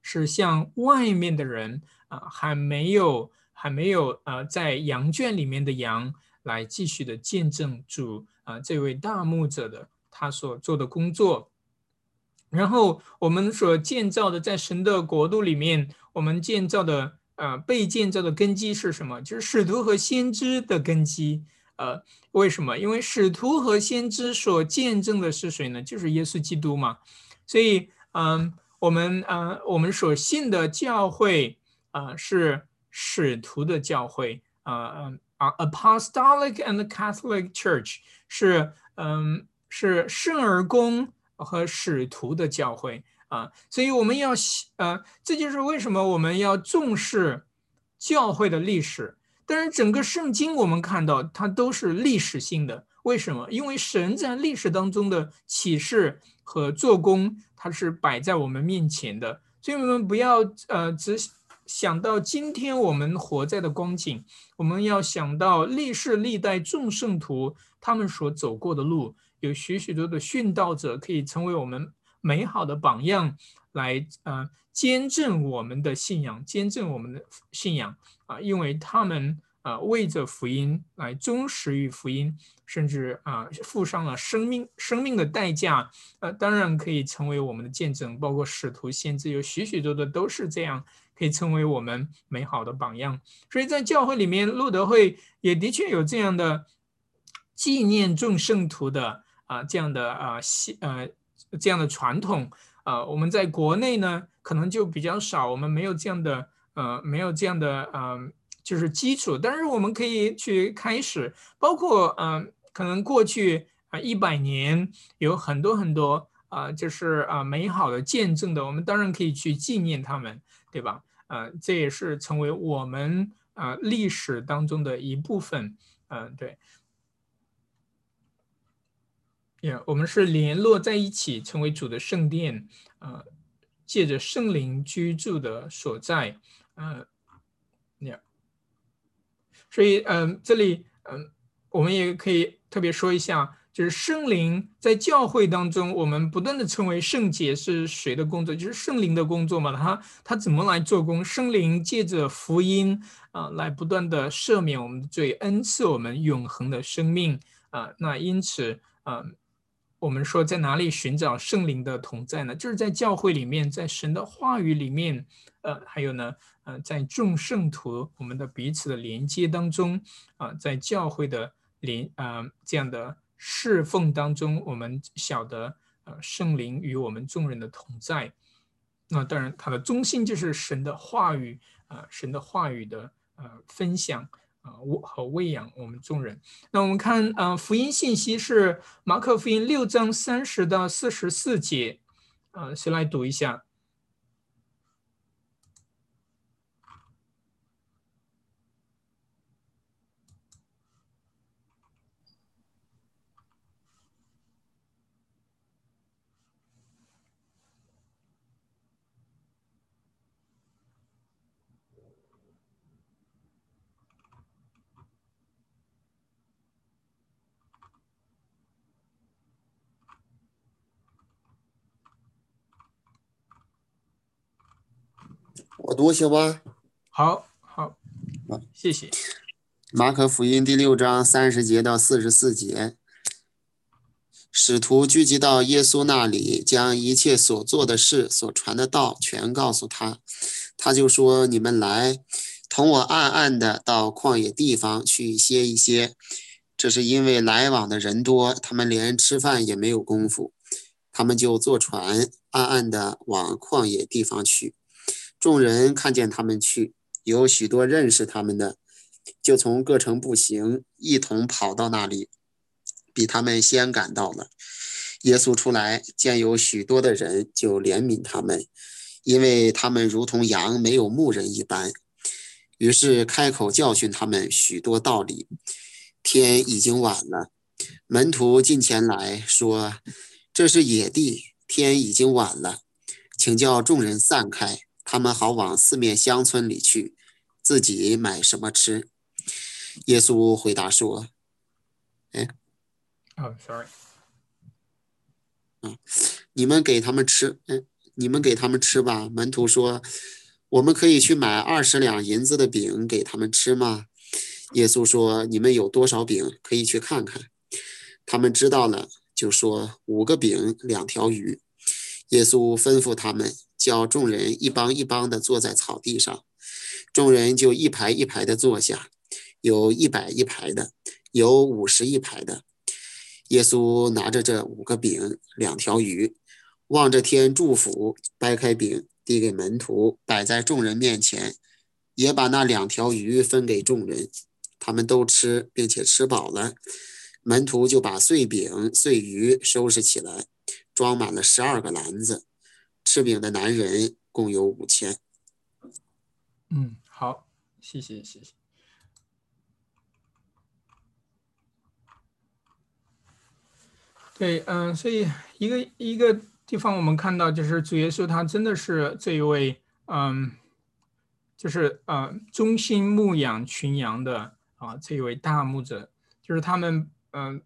是向外面的人啊还没有还没有呃在羊圈里面的羊来继续的见证主啊这位大牧者的他所做的工作，然后我们所建造的在神的国度里面，我们建造的呃被建造的根基是什么？就是使徒和先知的根基。呃，为什么？因为使徒和先知所见证的是谁呢？就是耶稣基督嘛。所以，嗯，我们，呃，我们所信的教会，啊，是使徒的教会，啊，嗯，啊，Apostolic and Catholic Church 是，嗯，是圣而公和使徒的教会啊。所以，我们要，呃，这就是为什么我们要重视教会的历史。但是整个圣经我们看到它都是历史性的，为什么？因为神在历史当中的启示和做工，它是摆在我们面前的，所以我们不要呃只想到今天我们活在的光景，我们要想到历世历代众圣徒他们所走过的路，有许许多的殉道者可以成为我们美好的榜样，来呃见证我们的信仰，见证我们的信仰。啊，因为他们啊为着福音来忠实于福音，甚至啊付上了生命生命的代价，呃，当然可以成为我们的见证。包括使徒、先知，有许许多多都是这样，可以成为我们美好的榜样。所以在教会里面，路德会也的确有这样的纪念众圣徒的啊这样的啊习呃这样的传统啊。我们在国内呢，可能就比较少，我们没有这样的。呃，没有这样的呃，就是基础，但是我们可以去开始，包括嗯，可能过去啊一百年有很多很多啊，就是啊美好的见证的，我们当然可以去纪念他们，对吧？呃，这也是成为我们啊历史当中的一部分，嗯，对，也我们是联络在一起，成为主的圣殿，呃，借着圣灵居住的所在。嗯，呀，所以嗯，这里嗯我们也可以特别说一下，就是圣灵在教会当中，我们不断的称为圣洁是谁的工作？就是圣灵的工作嘛。他他怎么来做工？圣灵借着福音啊，来不断的赦免我们罪，恩赐我们永恒的生命啊。那因此啊，我们说在哪里寻找圣灵的同在呢？就是在教会里面，在神的话语里面，呃，还有呢。呃，在众圣徒我们的彼此的连接当中，啊，在教会的连啊这样的侍奉当中，我们晓得呃圣灵与我们众人的同在。那当然，它的中心就是神的话语啊，神的话语的呃分享啊和喂养我们众人。那我们看啊，福音信息是马可福音六章三十到四十四节，啊，先来读一下。读行吗？好，好，谢谢。马可福音第六章三十节到四十四节，使徒聚集到耶稣那里，将一切所做的事、所传的道全告诉他。他就说：“你们来，同我暗暗的到旷野地方去歇一歇。这是因为来往的人多，他们连吃饭也没有功夫。他们就坐船，暗暗的往旷野地方去。”众人看见他们去，有许多认识他们的，就从各城步行，一同跑到那里，比他们先赶到了。耶稣出来，见有许多的人，就怜悯他们，因为他们如同羊没有牧人一般。于是开口教训他们许多道理。天已经晚了，门徒近前来说：“这是野地，天已经晚了，请叫众人散开。”他们好往四面乡村里去，自己买什么吃。耶稣回答说：“哎，哦，sorry，啊，你们给他们吃，嗯，你们给他们吃吧。”门徒说：“我们可以去买二十两银子的饼给他们吃吗？”耶稣说：“你们有多少饼？可以去看看。”他们知道了，就说：“五个饼，两条鱼。”耶稣吩咐他们。叫众人一帮一帮的坐在草地上，众人就一排一排的坐下，有一百一排的，有五十一排的。耶稣拿着这五个饼、两条鱼，望着天祝福，掰开饼递给门徒，摆在众人面前，也把那两条鱼分给众人，他们都吃，并且吃饱了。门徒就把碎饼、碎鱼收拾起来，装满了十二个篮子。吃饼的男人共有五千。嗯，好，谢谢，谢谢。对，嗯，所以一个一个地方，我们看到就是主耶稣他真的是这一位，嗯，就是呃，忠心牧养群羊的啊，这一位大牧者，就是他们，嗯。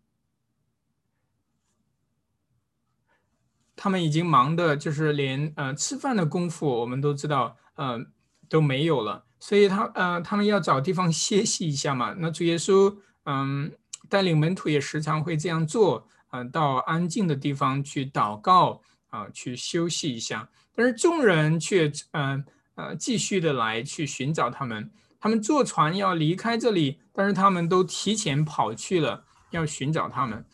他们已经忙的，就是连呃吃饭的功夫，我们都知道，呃都没有了。所以他呃他们要找地方歇息一下嘛。那主耶稣嗯带领门徒也时常会这样做，嗯到安静的地方去祷告啊，去休息一下。但是众人却嗯呃继续的来去寻找他们。他们坐船要离开这里，但是他们都提前跑去了，要寻找他们。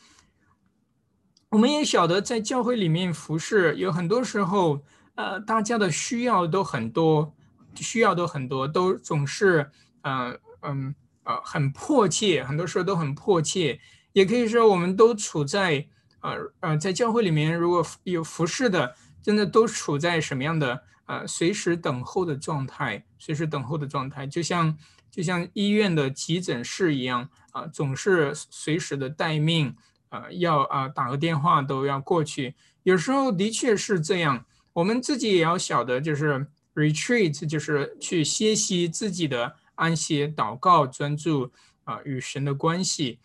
我们也晓得，在教会里面服侍，有很多时候，呃，大家的需要都很多，需要都很多，都总是，呃，嗯，呃，很迫切，很多时候都很迫切。也可以说，我们都处在，呃，呃，在教会里面，如果有服侍的，真的都处在什么样的，呃，随时等候的状态，随时等候的状态，就像，就像医院的急诊室一样，啊，总是随时的待命。呃，要啊打个电话都要过去，有时候的确是这样。我们自己也要晓得，就是 retreat，就是去歇息自己的安歇、祷告、专注啊，与神的关系。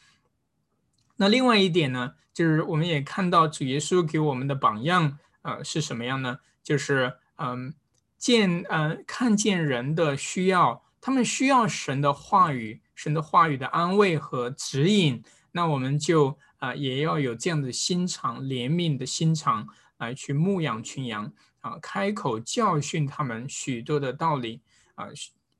那另外一点呢，就是我们也看到主耶稣给我们的榜样，呃，是什么样呢？就是嗯，见呃看见人的需要，他们需要神的话语，神的话语的安慰和指引，那我们就啊也要有这样的心肠，怜悯的心肠来去牧养群羊啊，开口教训他们许多的道理啊，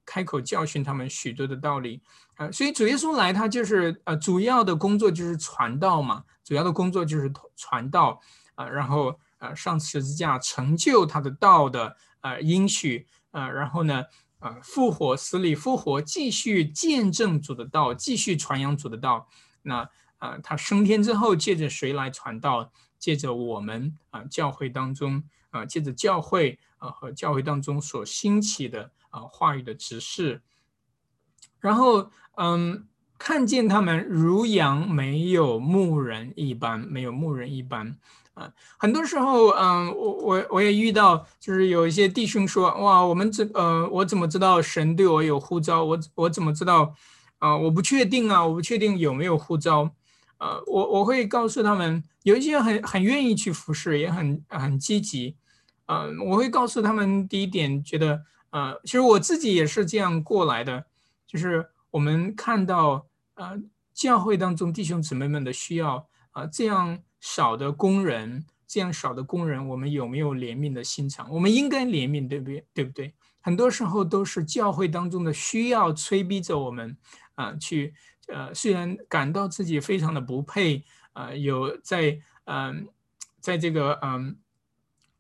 开口教训他们许多的道理。啊，所以主耶稣来，他就是呃，主要的工作就是传道嘛，主要的工作就是传道啊，然后呃上十字架成就他的道的呃应许啊，然后呢啊复活死里复活，继续见证主的道，继续传扬主的道。那啊他升天之后，借着谁来传道？借着我们啊教会当中啊，借着教会啊和教会当中所兴起的啊话语的指示，然后。嗯，看见他们如羊没有牧人一般，没有牧人一般啊。很多时候，嗯，我我我也遇到，就是有一些弟兄说，哇，我们怎呃，我怎么知道神对我有呼召？我我怎么知道？啊，我不确定啊，我不确定有没有呼召。呃，我我会告诉他们，有一些很很愿意去服侍，也很很积极。嗯，我会告诉他们，第一点，觉得，呃，其实我自己也是这样过来的，就是。我们看到，呃，教会当中弟兄姊妹们的需要，啊，这样少的工人，这样少的工人，我们有没有怜悯的心肠？我们应该怜悯，对不对？对不对？很多时候都是教会当中的需要催逼着我们，啊，去，呃，虽然感到自己非常的不配，啊，有在，嗯，在这个，嗯。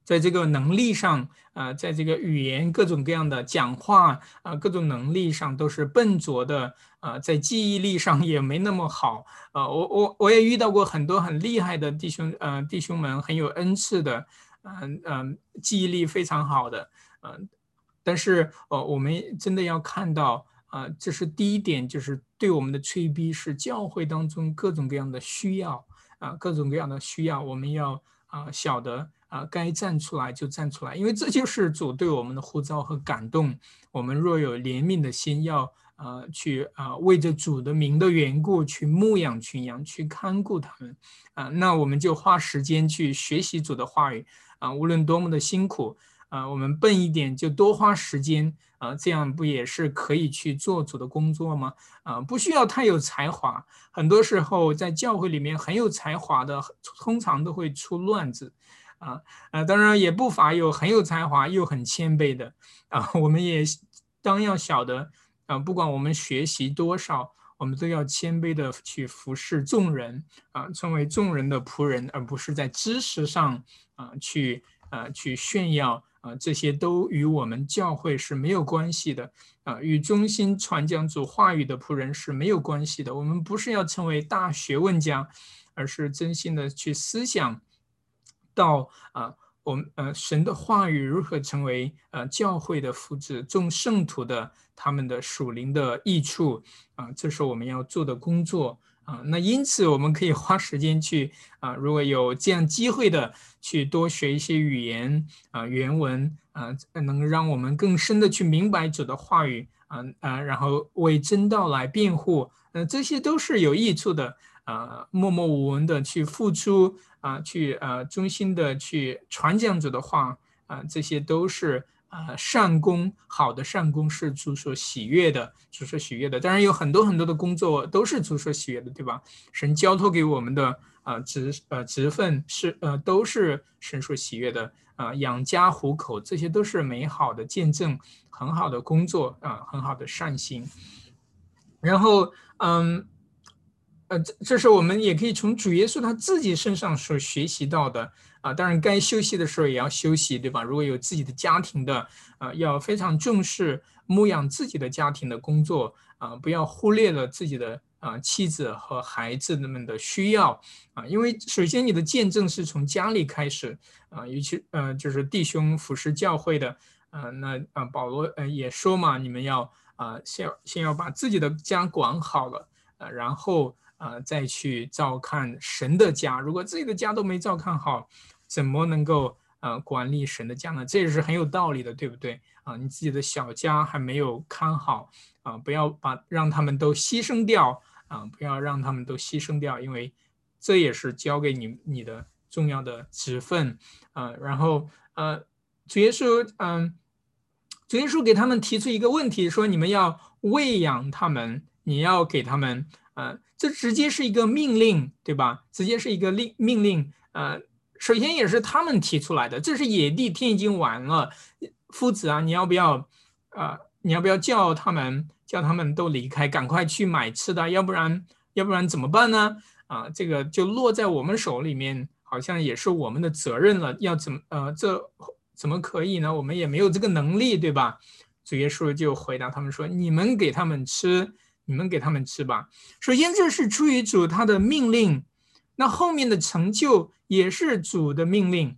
在这个能力上，啊，在这个语言各种各样的讲话啊，各种能力上都是笨拙的啊，在记忆力上也没那么好啊。我我我也遇到过很多很厉害的弟兄，呃，弟兄们很有恩赐的，嗯嗯，记忆力非常好的，嗯，但是哦，我们真的要看到啊，这是第一点，就是对我们的催逼是教会当中各种各样的需要啊，各种各样的需要，我们要啊晓得。啊，该站出来就站出来，因为这就是主对我们的呼召和感动。我们若有怜悯的心，要呃去啊为着主的名的缘故去牧养群羊，去看顾他们啊，那我们就花时间去学习主的话语啊，无论多么的辛苦啊，我们笨一点就多花时间啊，这样不也是可以去做主的工作吗？啊，不需要太有才华，很多时候在教会里面很有才华的，通常都会出乱子。啊啊，当然也不乏有很有才华又很谦卑的啊。我们也当要晓得啊，不管我们学习多少，我们都要谦卑的去服侍众人啊，成为众人的仆人，而不是在知识上啊去啊去炫耀啊。这些都与我们教会是没有关系的啊，与中心传讲主话语的仆人是没有关系的。我们不是要成为大学问家，而是真心的去思想。到啊，我们呃，神的话语如何成为呃教会的福祉，众圣徒的他们的属灵的益处啊，这是我们要做的工作啊。那因此，我们可以花时间去啊，如果有这样机会的，去多学一些语言啊，原文啊，能让我们更深的去明白主的话语啊啊，然后为真道来辩护，呃，这些都是有益处的啊，默默无闻的去付出。啊，去呃，衷心的去传讲主的话啊，这些都是啊善功，好的善功是主所喜悦的，主所喜悦的。当然有很多很多的工作都是主所喜悦的，对吧？神交托给我们的啊职呃职分是呃都是神所喜悦的啊，养家糊口这些都是美好的见证，很好的工作啊，很好的善行。然后嗯。呃，这这是我们也可以从主耶稣他自己身上所学习到的啊。当然，该休息的时候也要休息，对吧？如果有自己的家庭的啊，要非常重视牧养自己的家庭的工作啊，不要忽略了自己的啊妻子和孩子们的需要啊。因为首先你的见证是从家里开始啊，尤其呃就是弟兄服侍教会的啊，那啊保罗呃也说嘛，你们要啊先先要把自己的家管好了啊，然后。啊，再去照看神的家。如果自己的家都没照看好，怎么能够呃管理神的家呢？这也是很有道理的，对不对？啊，你自己的小家还没有看好啊，不要把让他们都牺牲掉啊，不要让他们都牺牲掉，因为这也是交给你你的重要的职分啊。然后呃，主耶稣嗯，主耶稣给他们提出一个问题，说你们要喂养他们，你要给他们呃，这直接是一个命令，对吧？直接是一个令命令呃。首先也是他们提出来的，这是野地，天已经晚了，夫子啊，你要不要，啊，你要不要叫他们，叫他们都离开，赶快去买吃的，要不然，要不然怎么办呢？啊，这个就落在我们手里面，好像也是我们的责任了，要怎么，呃，这怎么可以呢？我们也没有这个能力，对吧？主耶稣就回答他们说：“你们给他们吃，你们给他们吃吧。首先，这是出于主他的命令。”那后面的成就也是主的命令，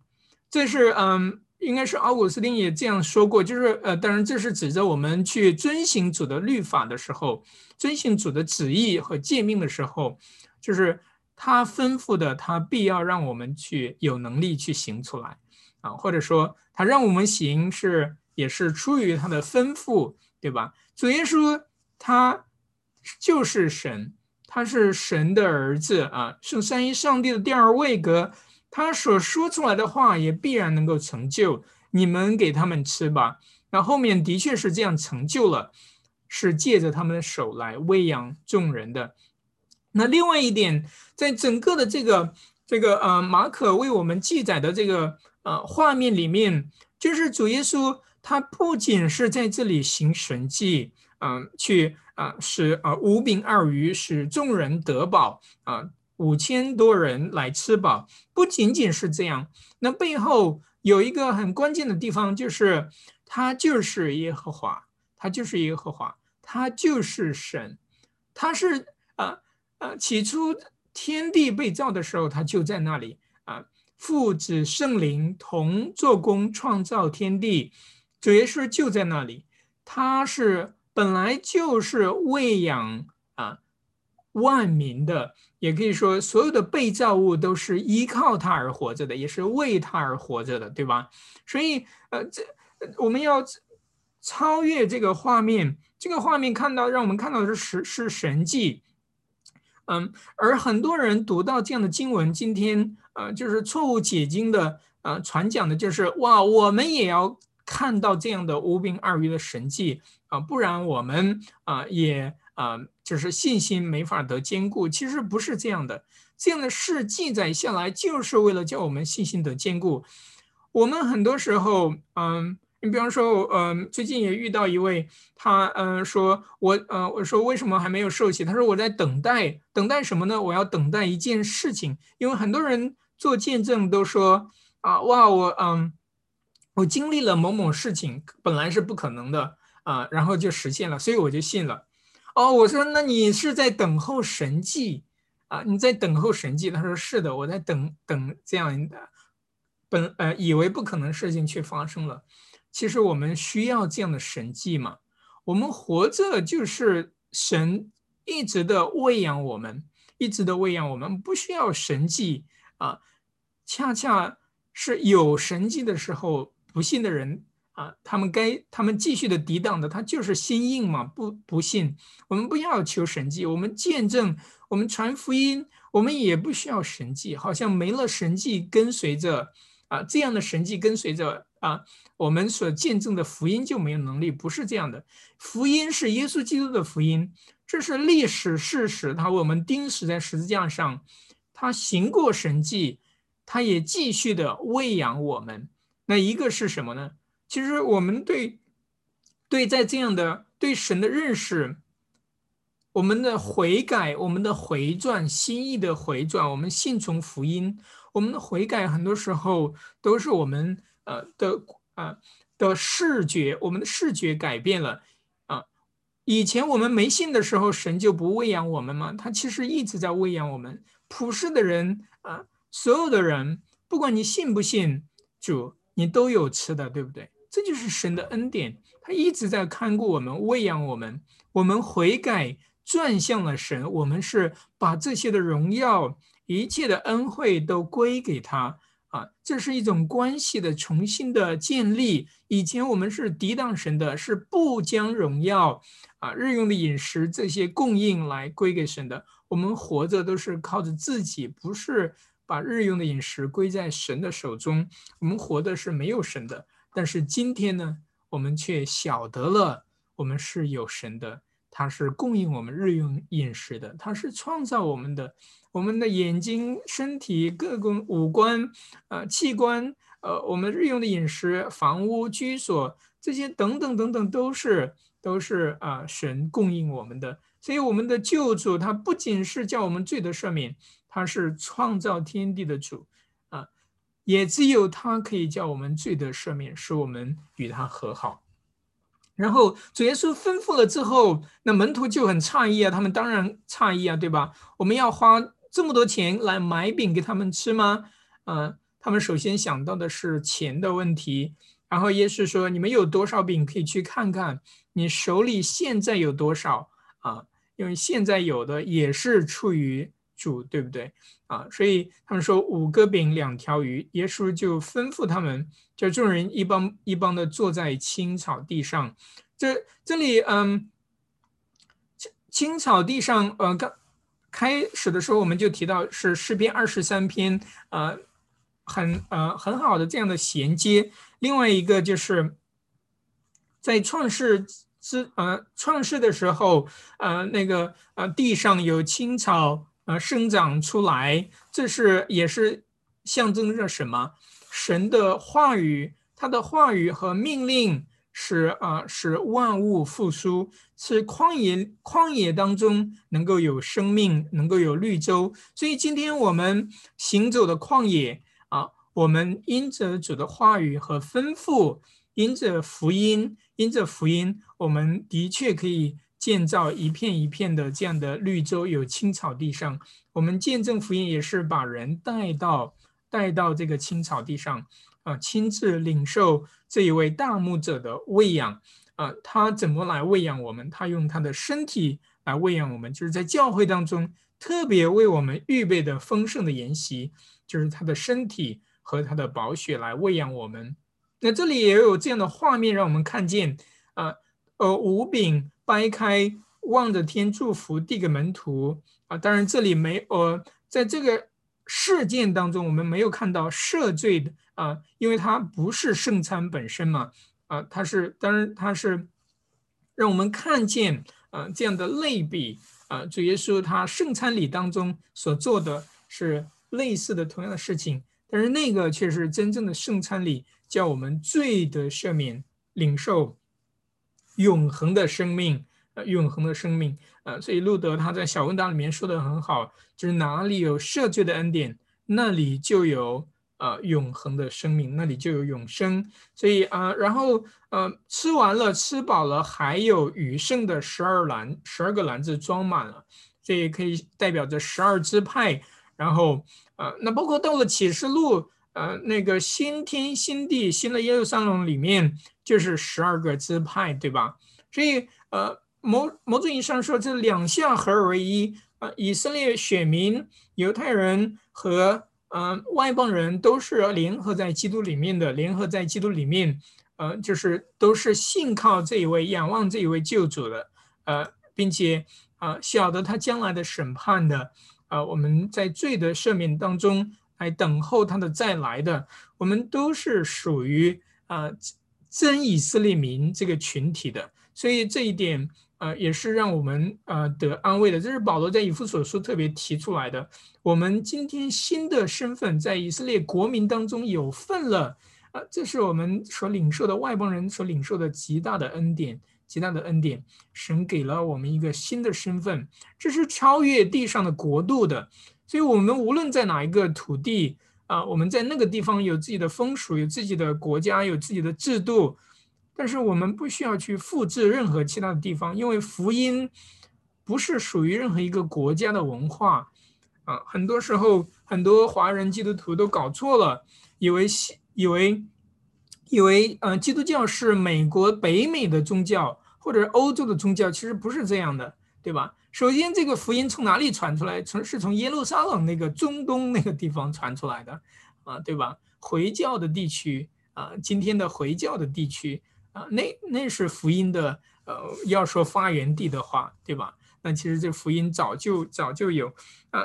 这是嗯，应该是奥古斯丁也这样说过，就是呃，当然这是指着我们去遵行主的律法的时候，遵行主的旨意和诫命的时候，就是他吩咐的，他必要让我们去有能力去行出来啊，或者说他让我们行是也是出于他的吩咐，对吧？主耶稣他就是神。他是神的儿子啊，是三一上帝的第二位格，他所说出来的话也必然能够成就。你们给他们吃吧。那后面的确是这样成就了，是借着他们的手来喂养众人的。那另外一点，在整个的这个这个呃马可为我们记载的这个呃画面里面，就是主耶稣他不仅是在这里行神迹，嗯，去。啊，使啊五饼二鱼使众人得饱啊，五千多人来吃饱。不仅仅是这样，那背后有一个很关键的地方，就是他就是耶和华，他就是耶和华，他就是神，他是啊啊，起初天地被造的时候，他就在那里啊，父子圣灵同做工创造天地，主耶稣就在那里，他是。本来就是喂养啊万民的，也可以说所有的被造物都是依靠它而活着的，也是为它而活着的，对吧？所以，呃，这我们要超越这个画面，这个画面看到让我们看到的是是神迹，嗯，而很多人读到这样的经文，今天呃就是错误解经的，呃传讲的就是哇，我们也要看到这样的无病二鱼的神迹。啊，不然我们啊也啊就是信心没法得坚固。其实不是这样的，这样的事记载下来就是为了叫我们信心得坚固。我们很多时候，嗯，你比方说，嗯，最近也遇到一位，他嗯说，我呃我说为什么还没有受洗？他说我在等待，等待什么呢？我要等待一件事情。因为很多人做见证都说啊哇我嗯我经历了某某事情，本来是不可能的。啊，然后就实现了，所以我就信了。哦，我说那你是在等候神迹啊？你在等候神迹？他说是的，我在等等这样的本呃以为不可能事情却发生了。其实我们需要这样的神迹嘛？我们活着就是神一直的喂养我们，一直的喂养我们，不需要神迹啊。恰恰是有神迹的时候，不信的人。啊，他们该他们继续的抵挡的，他就是心硬嘛，不不信。我们不要求神迹，我们见证，我们传福音，我们也不需要神迹。好像没了神迹跟随着啊，这样的神迹跟随着啊，我们所见证的福音就没有能力，不是这样的。福音是耶稣基督的福音，这是历史事实。他为我们钉死在十字架上，他行过神迹，他也继续的喂养我们。那一个是什么呢？其实我们对，对在这样的对神的认识，我们的悔改，我们的回转，心意的回转，我们信从福音，我们的悔改，很多时候都是我们呃的啊的视觉，我们的视觉改变了啊。以前我们没信的时候，神就不喂养我们吗？他其实一直在喂养我们。普世的人啊，所有的人，不管你信不信主，你都有吃的，对不对？这就是神的恩典，他一直在看顾我们，喂养我们。我们悔改，转向了神，我们是把这些的荣耀、一切的恩惠都归给他啊，这是一种关系的重新的建立。以前我们是抵挡神的，是不将荣耀啊、日用的饮食这些供应来归给神的。我们活着都是靠着自己，不是把日用的饮食归在神的手中。我们活的是没有神的。但是今天呢，我们却晓得了，我们是有神的，他是供应我们日用饮食的，他是创造我们的。我们的眼睛、身体各个五官、呃器官、呃我们日用的饮食、房屋、居所这些等等等等，都是都是啊神供应我们的。所以我们的救主他不仅是叫我们罪得赦免，他是创造天地的主，也只有他可以叫我们罪得赦免，使我们与他和好。然后主耶稣吩咐了之后，那门徒就很诧异啊，他们当然诧异啊，对吧？我们要花。这么多钱来买饼给他们吃吗？啊，他们首先想到的是钱的问题。然后耶稣说：“你们有多少饼，可以去看看。你手里现在有多少啊？因为现在有的也是处于主，对不对？啊，所以他们说五个饼两条鱼。耶稣就吩咐他们，叫众人一帮一帮的坐在青草地上。这这里，嗯，青青草地上，呃，刚。开始的时候，我们就提到是诗篇二十三篇，呃，很呃很好的这样的衔接。另外一个就是在创世之呃创世的时候，呃那个呃地上有青草呃生长出来，这是也是象征着什么？神的话语，他的话语和命令。使啊，使万物复苏，是旷野旷野当中能够有生命，能够有绿洲。所以今天我们行走的旷野啊，我们因着主的话语和吩咐，因着福音，因着福音，我们的确可以建造一片一片的这样的绿洲，有青草地上。我们见证福音，也是把人带到带到这个青草地上。啊，亲自领受这一位大牧者的喂养，啊，他怎么来喂养我们？他用他的身体来喂养我们，就是在教会当中特别为我们预备的丰盛的筵席，就是他的身体和他的宝血来喂养我们。那这里也有这样的画面，让我们看见，啊，呃，五饼掰开，望着天祝福递给门徒，啊，当然这里没，呃，在这个事件当中，我们没有看到赦罪的。啊，因为它不是圣餐本身嘛，啊，它是当然它是让我们看见啊这样的类比。啊，主耶稣他圣餐礼当中所做的是类似的同样的事情，但是那个却是真正的圣餐礼，叫我们罪的赦免，领受。永恒的生命，呃，永恒的生命，呃，所以路德他在小问答里面说的很好，就是哪里有赦罪的恩典，那里就有。呃，永恒的生命那里就有永生，所以啊，然后呃，吃完了，吃饱了，还有余剩的十二篮，十二个篮子装满了，这也可以代表着十二支派。然后呃，那包括到了启示录，呃，那个新天新地新的耶路撒冷里面就是十二个支派，对吧？所以呃，某某种意义上说，这两项合而为一啊，以色列选民、犹太人和。嗯，外邦人都是联合在基督里面的，联合在基督里面，呃，就是都是信靠这一位、仰望这一位救主的，呃，并且啊，晓得他将来的审判的，啊，我们在罪的赦免当中来等候他的再来的，我们都是属于啊真以色列民这个群体的，所以这一点。呃，也是让我们呃得安慰的。这是保罗在以弗所书特别提出来的。我们今天新的身份在以色列国民当中有份了，啊，这是我们所领受的外邦人所领受的极大的恩典，极大的恩典。神给了我们一个新的身份，这是超越地上的国度的。所以，我们无论在哪一个土地啊，我们在那个地方有自己的风俗，有自己的国家，有自己的制度。但是我们不需要去复制任何其他的地方，因为福音不是属于任何一个国家的文化啊。很多时候，很多华人基督徒都搞错了，以为以为以为呃，基督教是美国北美的宗教或者欧洲的宗教，其实不是这样的，对吧？首先，这个福音从哪里传出来？从是从耶路撒冷那个中东那个地方传出来的啊，对吧？回教的地区啊，今天的回教的地区啊，那那是福音的，呃，要说发源地的话，对吧？那其实这福音早就早就有啊，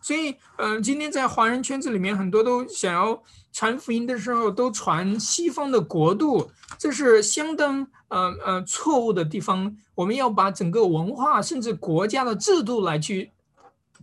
所以呃，今天在华人圈子里面，很多都想要传福音的时候，都传西方的国度，这是相当呃呃错误的地方。我们要把整个文化甚至国家的制度来去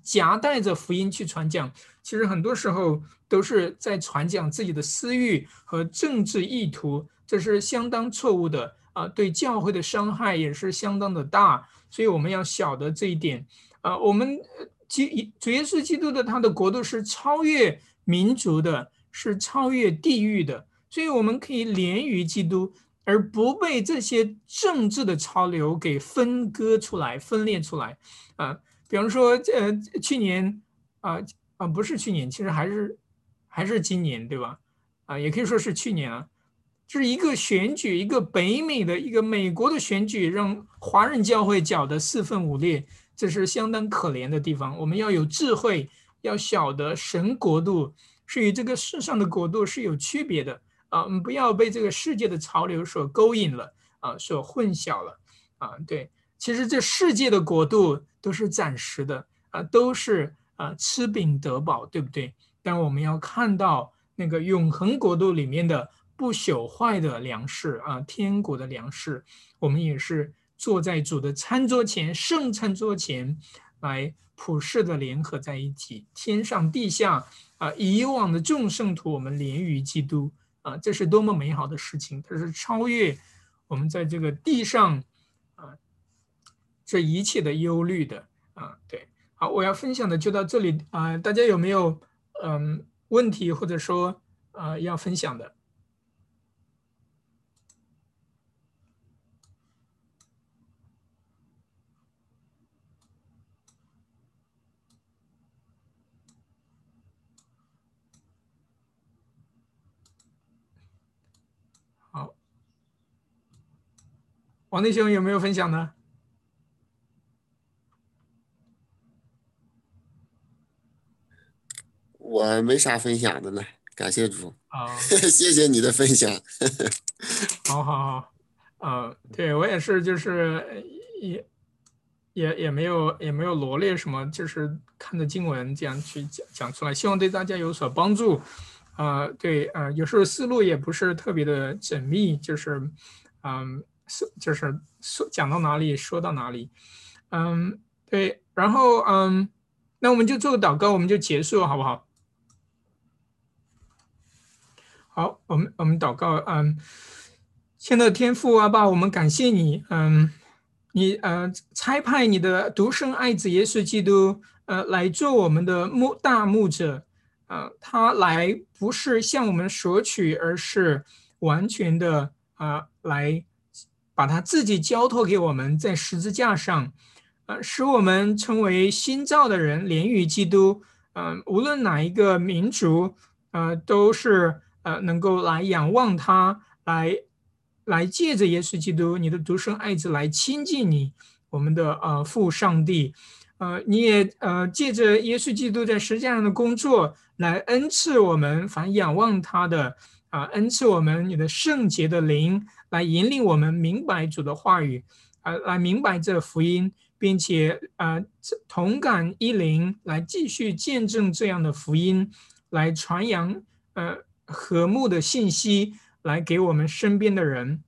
夹带着福音去传讲，其实很多时候。都是在传讲自己的私欲和政治意图，这是相当错误的啊！对教会的伤害也是相当的大，所以我们要晓得这一点啊。我们基主耶稣基督的他的国度是超越民族的，是超越地域的，所以我们可以连于基督，而不被这些政治的潮流给分割出来、分裂出来啊。比方说，呃，去年啊啊，不是去年，其实还是。还是今年对吧？啊，也可以说是去年啊，就是一个选举，一个北美的一个美国的选举，让华人教会搅得四分五裂，这是相当可怜的地方。我们要有智慧，要晓得神国度是与这个世上的国度是有区别的啊，我们不要被这个世界的潮流所勾引了啊，所混淆了啊。对，其实这世界的国度都是暂时的啊，都是啊吃饼得饱，对不对？但我们要看到那个永恒国度里面的不朽坏的粮食啊，天国的粮食，我们也是坐在主的餐桌前，圣餐桌前来普世的联合在一起，天上地下啊，以往的众圣徒，我们连于基督啊，这是多么美好的事情！它是超越我们在这个地上啊这一切的忧虑的啊。对，好，我要分享的就到这里啊，大家有没有？嗯，问题或者说呃要分享的，王弟兄有没有分享呢？我没啥分享的了，感谢主。好，谢谢你的分享。好好好，呃，对我也是，就是也也也没有也没有罗列什么，就是看着经文这样去讲讲出来，希望对大家有所帮助。呃，对，呃，有时候思路也不是特别的缜密，就是嗯，是就是说讲到哪里说到哪里。嗯，对，然后嗯，那我们就做个祷告，我们就结束，好不好？好，我们我们祷告，嗯，亲爱的天父啊，爸，我们感谢你，嗯，你呃差派你的独生爱子耶稣基督，呃，来做我们的牧大牧者，啊，他来不是向我们索取，而是完全的啊，来把他自己交托给我们，在十字架上，呃，使我们成为新造的人，连于基督，嗯，无论哪一个民族，呃，都是。呃，能够来仰望他，来来借着耶稣基督，你的独生爱子来亲近你，我们的呃父上帝，呃，你也呃借着耶稣基督在十字架上的工作，来恩赐我们凡仰望他的啊，恩赐我们你的圣洁的灵，来引领我们明白主的话语，啊，来明白这福音，并且啊同感一灵，来继续见证这样的福音，来传扬呃。和睦的信息来给我们身边的人，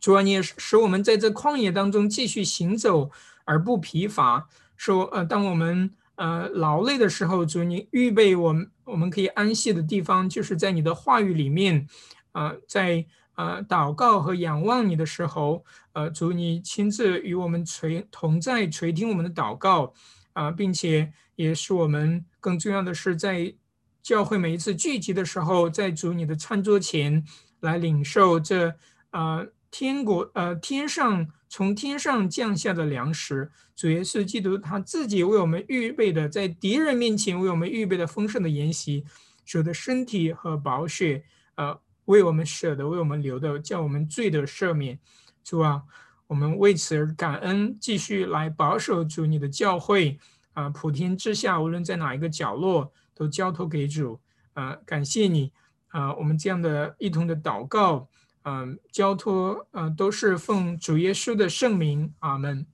主啊，你也使我们在这旷野当中继续行走而不疲乏。说，呃，当我们呃劳累的时候，主你预备我们我们可以安息的地方，就是在你的话语里面，啊，在呃祷告和仰望你的时候，呃，主你亲自与我们垂同在，垂听我们的祷告，啊，并且也是我们更重要的是在。教会每一次聚集的时候，在主你的餐桌前来领受这啊天国呃天上从天上降下的粮食，主耶稣基督他自己为我们预备的，在敌人面前为我们预备的丰盛的筵席，主的身体和宝血呃为我们舍得，为我们留的，叫我们罪的赦免。主啊，我们为此而感恩，继续来保守主你的教会啊，普天之下，无论在哪一个角落。都交托给主，呃，感谢你，呃，我们这样的一同的祷告，嗯，交托，呃，都是奉主耶稣的圣名，阿门，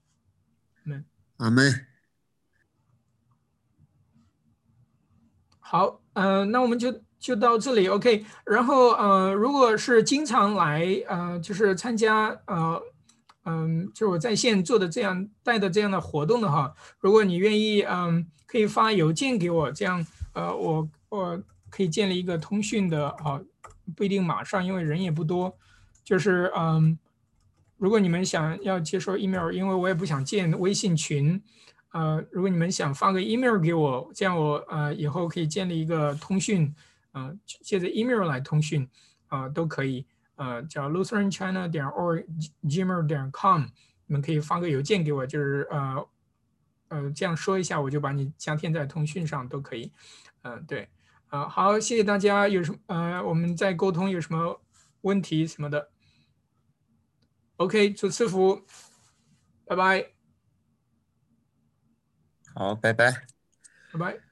门，阿门。好，呃，那我们就就到这里，OK。然后，呃，如果是经常来，呃，就是参加，呃，嗯，就是我在线做的这样带的这样的活动的话，如果你愿意，嗯，可以发邮件给我，这样，呃，我我可以建立一个通讯的，啊，不一定马上，因为人也不多，就是，嗯，如果你们想要接收 email，因为我也不想建微信群。呃，如果你们想发个 email 给我，这样我呃以后可以建立一个通讯，嗯，借着 email 来通讯，啊，都可以，呃，叫 lutheranchina 点 or gmail 点 com，你们可以发个邮件给我，就是呃呃这样说一下，我就把你加添在通讯上，都可以，嗯，对，啊，好，谢谢大家，有什么呃我们在沟通有什么问题什么的 OK，祝赐福，拜拜。好，拜拜，拜拜。